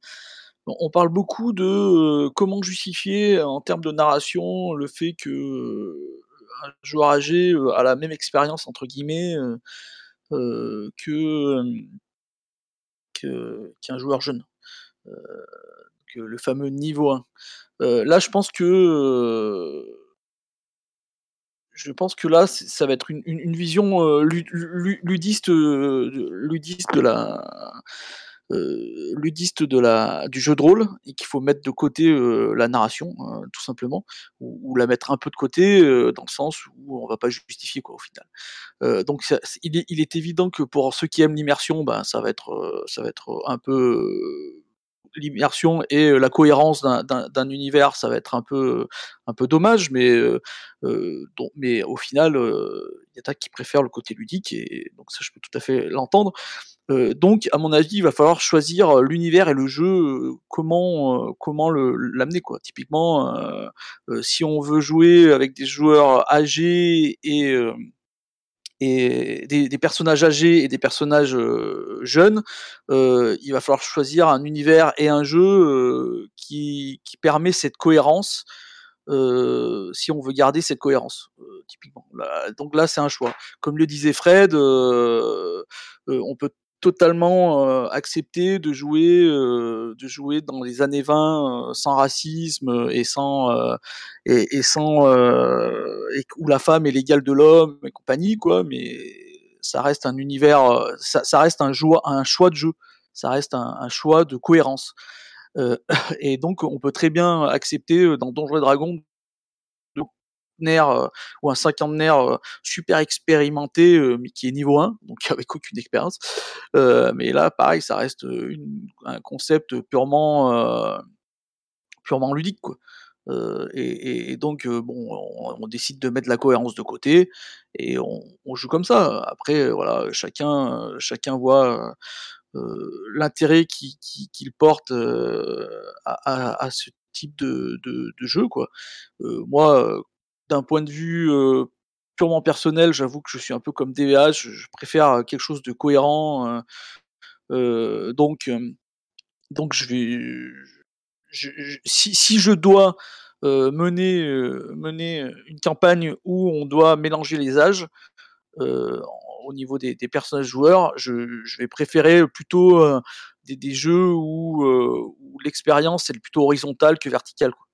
on parle beaucoup de euh, comment justifier en termes de narration le fait que euh, un joueur âgé euh, a la même expérience entre guillemets euh, euh, que, euh, qu'un joueur jeune, euh, que le fameux niveau 1. Euh, là, je pense que euh, je pense que là, ça va être une, vision euh, euh, ludiste de la euh, ludiste de la du jeu de rôle et qu'il faut mettre de côté euh, la narration hein, tout simplement ou, la mettre un peu de côté euh, dans le sens où on va pas justifier quoi au final. Euh, donc il, est, évident que pour ceux qui aiment l'immersion, ben ça va être euh, ça va être un peu euh, l'immersion et euh, la cohérence d'un- univers, ça va être un peu un peu dommage, mais euh, euh, don- mais au final, euh, il y en a qui préfèrent le côté ludique et donc ça je peux tout à fait l'entendre. Euh, donc à mon avis, il va falloir choisir euh, l'univers et le jeu, euh, comment comment l'amener quoi. Typiquement, si on veut jouer avec des joueurs âgés et des, personnages âgés et des personnages jeunes, il va falloir choisir un univers et un jeu qui, permet cette cohérence. si on veut garder cette cohérence, typiquement. Donc là, c'est un choix. Comme le disait Fred, on peut totalement euh, accepter de jouer, de jouer dans les années 20 euh, sans racisme et sans et, sans où la femme est l'égale de l'homme et compagnie quoi. Mais ça reste un univers ça, reste un choix un choix de jeu. Ça reste un, un choix de cohérence. Et donc on peut très bien accepter dans Donjons et Dragons euh, ou un cinquantenaire euh, super expérimenté euh, mais qui est niveau 1 donc avec aucune expérience mais là pareil ça reste un concept purement purement ludique quoi. Et donc bon, on décide de mettre la cohérence de côté et on joue comme ça. Après, voilà, chacun, chacun voit, l'intérêt qu'il qu'il porte, à ce type de de de jeu, quoi. Moi, d'un point de vue, purement personnel, j'avoue que je suis un peu comme DVH, je je préfère, quelque chose de cohérent, donc donc je vais si si je dois, mener, mener, une campagne où on doit mélanger les âges, au niveau des personnages joueurs, je vais préférer plutôt, des jeux où, l'expérience est plutôt horizontale que verticale, quoi.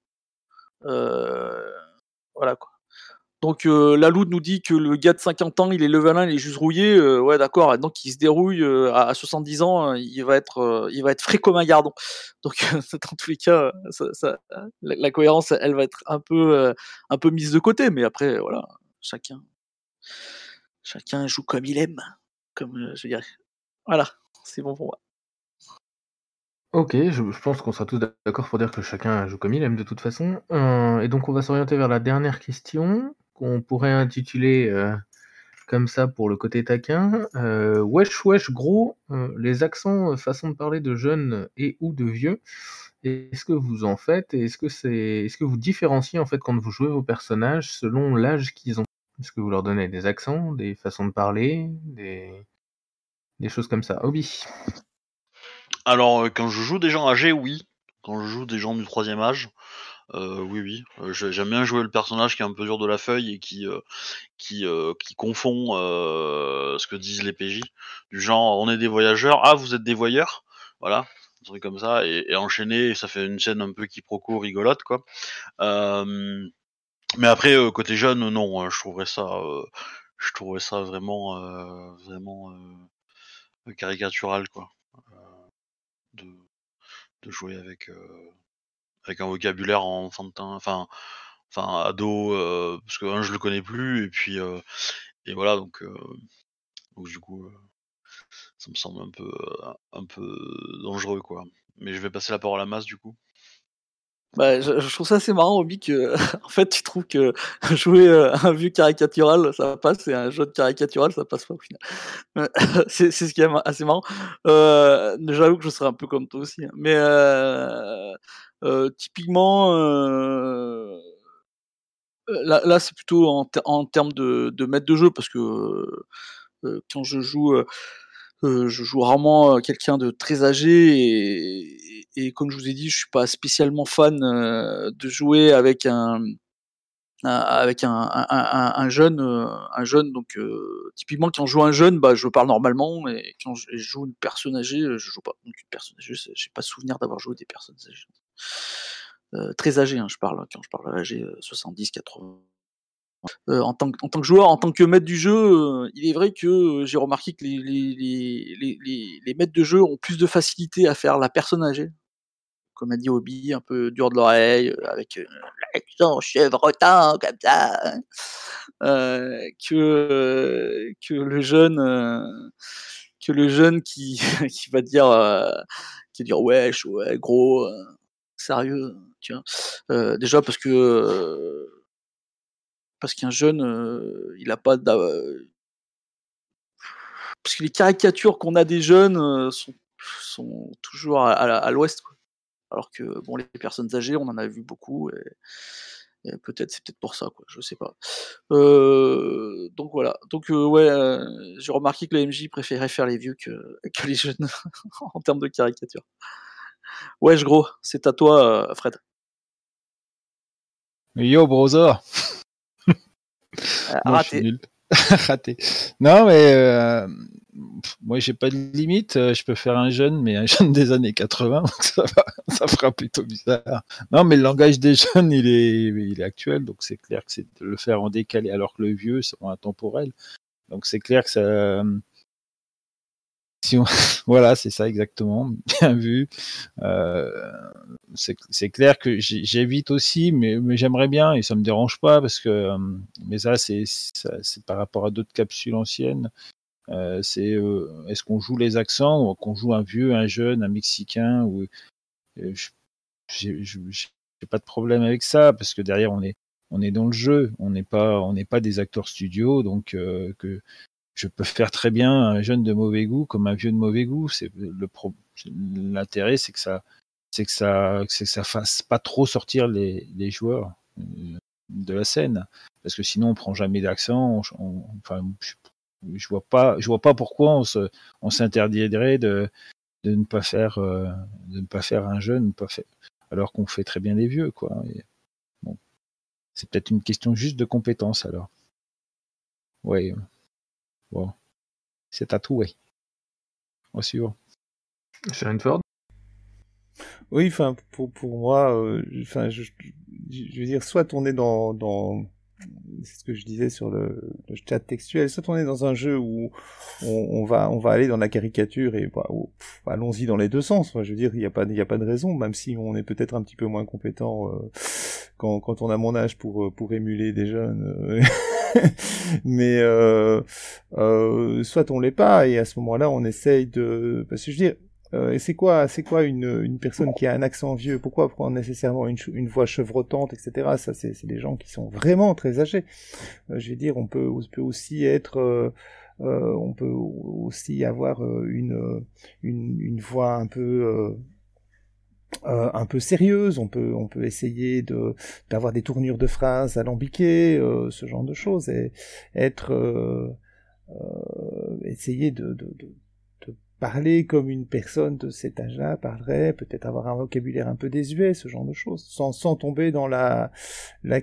Donc heu, Laloud nous dit que le gars de 50 ans, il est level 1, il est juste rouillé, heu, ouais d'accord, donc il se dérouille, heu, à à 70 ans, heu, il va être, heu, il va être frais comme un gardon. Donc dans tous les cas, la cohérence, elle va être un peu, un peu mise de côté, mais après voilà, chacun chacun joue comme il aime, comme, je. Voilà, c'est bon pour moi.
OK, je pense qu'on sera tous d'accord pour dire que chacun joue comme il aime de toute façon. Heu et donc on va s'orienter vers la dernière question, qu'on pourrait intituler, heu, comme ça pour le côté taquin. Heu, wesh wesh gros, les accents, heu, façon de parler de jeunes et ou de vieux, est-ce que vous en faites est-ce que c'est est-ce que vous différenciez en fait quand vous jouez vos personnages selon l'âge qu'ils ont? Est-ce que vous leur donnez des accents, des façons de parler, des des choses comme ça? Obi?
Alors, heu, quand je joue des gens âgés, oui. Quand je joue des gens du troisième âge, heu, oui, oui. J'ai j'aime bien jouer le personnage qui est un peu dur de la feuille et qui, confond, ce que disent les PJ. Du genre: «On est des voyageurs. Ah, vous êtes des voyeurs?» voilà, un truc comme ça et et ça fait une scène un peu quiproquo rigolote, quoi. Mais après, côté jeune, non, heu, je trouverais ça, je trouverais ça vraiment, vraiment, caricatural, quoi, de jouer avec, heu, avec un vocabulaire enfantin, enfin enfin ado, heu, parce que 1 je le connais plus et puis, heu et voilà donc du coup, ça me semble un peu, un peu dangereux, quoi. Mais je vais passer la parole à Mas, du coup.
Bah, je trouve ça assez marrant, Obi, que en fait, tu trouves que jouer, heu, un vieux caricatural, ça passe et un jeune caricatural, ça passe pas au final. C'est ce qui est assez marrant. Heu, j'avoue que je serais un peu comme toi aussi, hein, mais heu, typiquement, là c'est plutôt en ter en termes de de maître de jeu parce que, quand je joue, je joue rarement, quelqu'un de très âgé et et comme je vous ai dit, je suis pas spécialement fan, heu, de jouer avec un, avec un un un un jeune, heu, un jeune donc heu, typiquement quand je joue un jeune, bah, je parle normalement et quand je joue une personne âgée, je joue pas. Une personne âgée, j'ai pas souvenir d'avoir joué des personnes âgées. Très âgées, hein, je parle, hein, quand je parle heu, 70-80 Heu, en tant que tant que joueur, en tant que maître du jeu, il est vrai que, j'ai remarqué que les les les les maîtres de jeu ont plus de facilité à faire la personne âgée. Comme a dit Obi, un peu dur de l'oreille, heu, avec, heu, l'accent chevrotant comme ça, hein, heu, que, que le jeune, que le jeune qui qui va dire, heu, qui va dire: «Wesh, ouais, gros, sérieux?» Heu, déjà parce que, parce qu'un jeune, il a pas parce que les caricatures qu'on a des jeunes, sont sont toujours à à à l'ouest. Alors que bon, les personnes âgées, on en a vu beaucoup et et peut-être c'est peut-être pour ça, quoi, je sais pas. Donc voilà, donc ouais, j'ai remarqué que les MJ préféraient faire les vieux que que les jeunes en termes de caricature. Wesh gros, c'est à toi, heu, Fred.
Yo brother! Je suis
raté.
nul. Raté. Non, mais heu, moi j'ai pas de limite, heu, je peux faire un jeune, mais un jeune des années 80, donc ça va, ça fera plutôt bizarre. Non, mais le langage des jeunes, il est il est actuel, donc c'est clair que c'est de le faire en décalé, alors que le vieux, c'est intemporel. Donc c'est clair que ça, voilà, c'est ça exactement, bien vu. Heu, c'est clair que j'é j'évite aussi, mais j'aimerais bien et ça me dérange pas parce que, hem, mais ça c'est par rapport à d'autres capsules anciennes. Heu, c'est, est-ce qu'on joue les accents ou qu'on joue un vieux, un jeune, un mexicain ou j'ai pas de problème avec ça parce que derrière on est on est dans le jeu, on n'est pas on n'est pas des acteurs studio donc que je peux faire très bien un jeune de mauvais goût comme un vieux de mauvais goût. C'est le l'intérêt c'est que ça c'est que ça c'est que ça fasse pas trop sortir les joueurs, heu, de la scène. Parce que sinon on prend jamais d'accent, enfin, je je vois pas je vois pas pourquoi on se on s'interdirait de de ne pas faire, heu, de ne pas faire un jeune, pas fait alors qu'on fait très bien les vieux, quoi c'est peut-être une question juste de compétence alors. Ouais, bon, c'est à toi. Au suivant.
Sharinford?
Oui, enfin, pour, pour moi, euh, enfin, je, je, je veux dire, soit on est dans, dans c'est ce que je disais sur le, le, chat textuel, soit on est dans un jeu où on, on va, on va aller dans la caricature et bah, oh, allons-y dans les deux sens. Enfin, je veux dire, il n'y a pas, il y a pas de raison, même si on est peut-être un petit peu moins compétent euh, quand, quand on a mon âge pour, pour émuler des jeunes. Euh, mais euh, euh, soit on l'est pas et à ce moment-là on essaye de parce que je veux dire euh, c'est quoi, c'est quoi une, une personne qui a un accent vieux? Pourquoi prendre nécessairement une, une voix chevrotante, etc. Ça, c'est, c'est des gens qui sont vraiment très âgés. Euh, je vais dire, on peut, on peut aussi être, euh, on peut aussi avoir une, une, une voix un peu euh, un peu sérieuse, on peut, essayer d'avoir des tournures de phrases alambiquées, euh, ce genre de choses, et être euh, essayer de, parler comme une personne de cet âge-là parlerait, peut-être avoir un vocabulaire un peu désuet, ce genre de choses, sans, tomber dans la,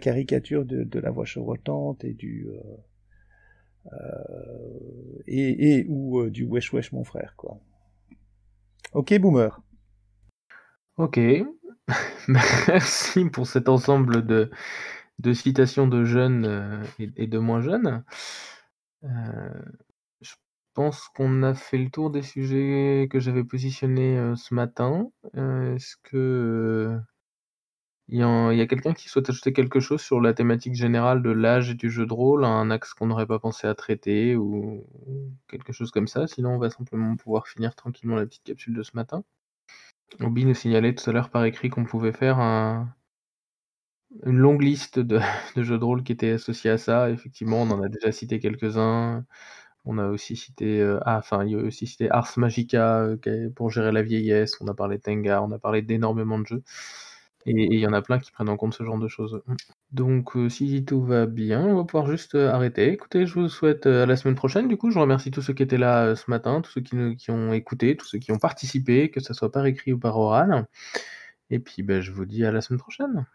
caricature de, la voix chevrotante et du et, et ou du wesh wesh mon frère quoi. Ok boomer.
Ok, merci pour cet ensemble de, citations de jeunes euh, et, et, de moins jeunes. Euh, je pense qu'on a fait le tour des sujets que j'avais positionnés euh, ce matin. Est-ce que y a, quelqu'un qui souhaite ajouter quelque chose sur la thématique générale de l'âge du jeu de rôle, un axe qu'on n'aurait pas pensé à traiter ou quelque chose comme ça? Sinon, on va simplement pouvoir finir tranquillement la petite capsule de ce matin. Obi nous signalait tout à l'heure par écrit qu'on pouvait faire un une longue liste de jeux de rôle qui étaient associés à ça. Effectivement, on en a déjà cité quelques-uns. On a aussi cité, heu, ah, cité Ars Magica, est pour gérer la vieillesse. On a parlé de on a parlé d'énormément de jeux et il y en a plein qui prennent en compte ce genre de choses. Mmh. Donc, heu, si tout va bien, on va pouvoir juste, heu, arrêter. Écoutez, je vous souhaite, heu, à la semaine prochaine du coup. Je remercie tous ceux qui étaient là, ce matin, tous ceux qui ont écouté, tous ceux qui ont participé, que ça soit par écrit ou par oral et puis, bah, je vous dis à la semaine prochaine.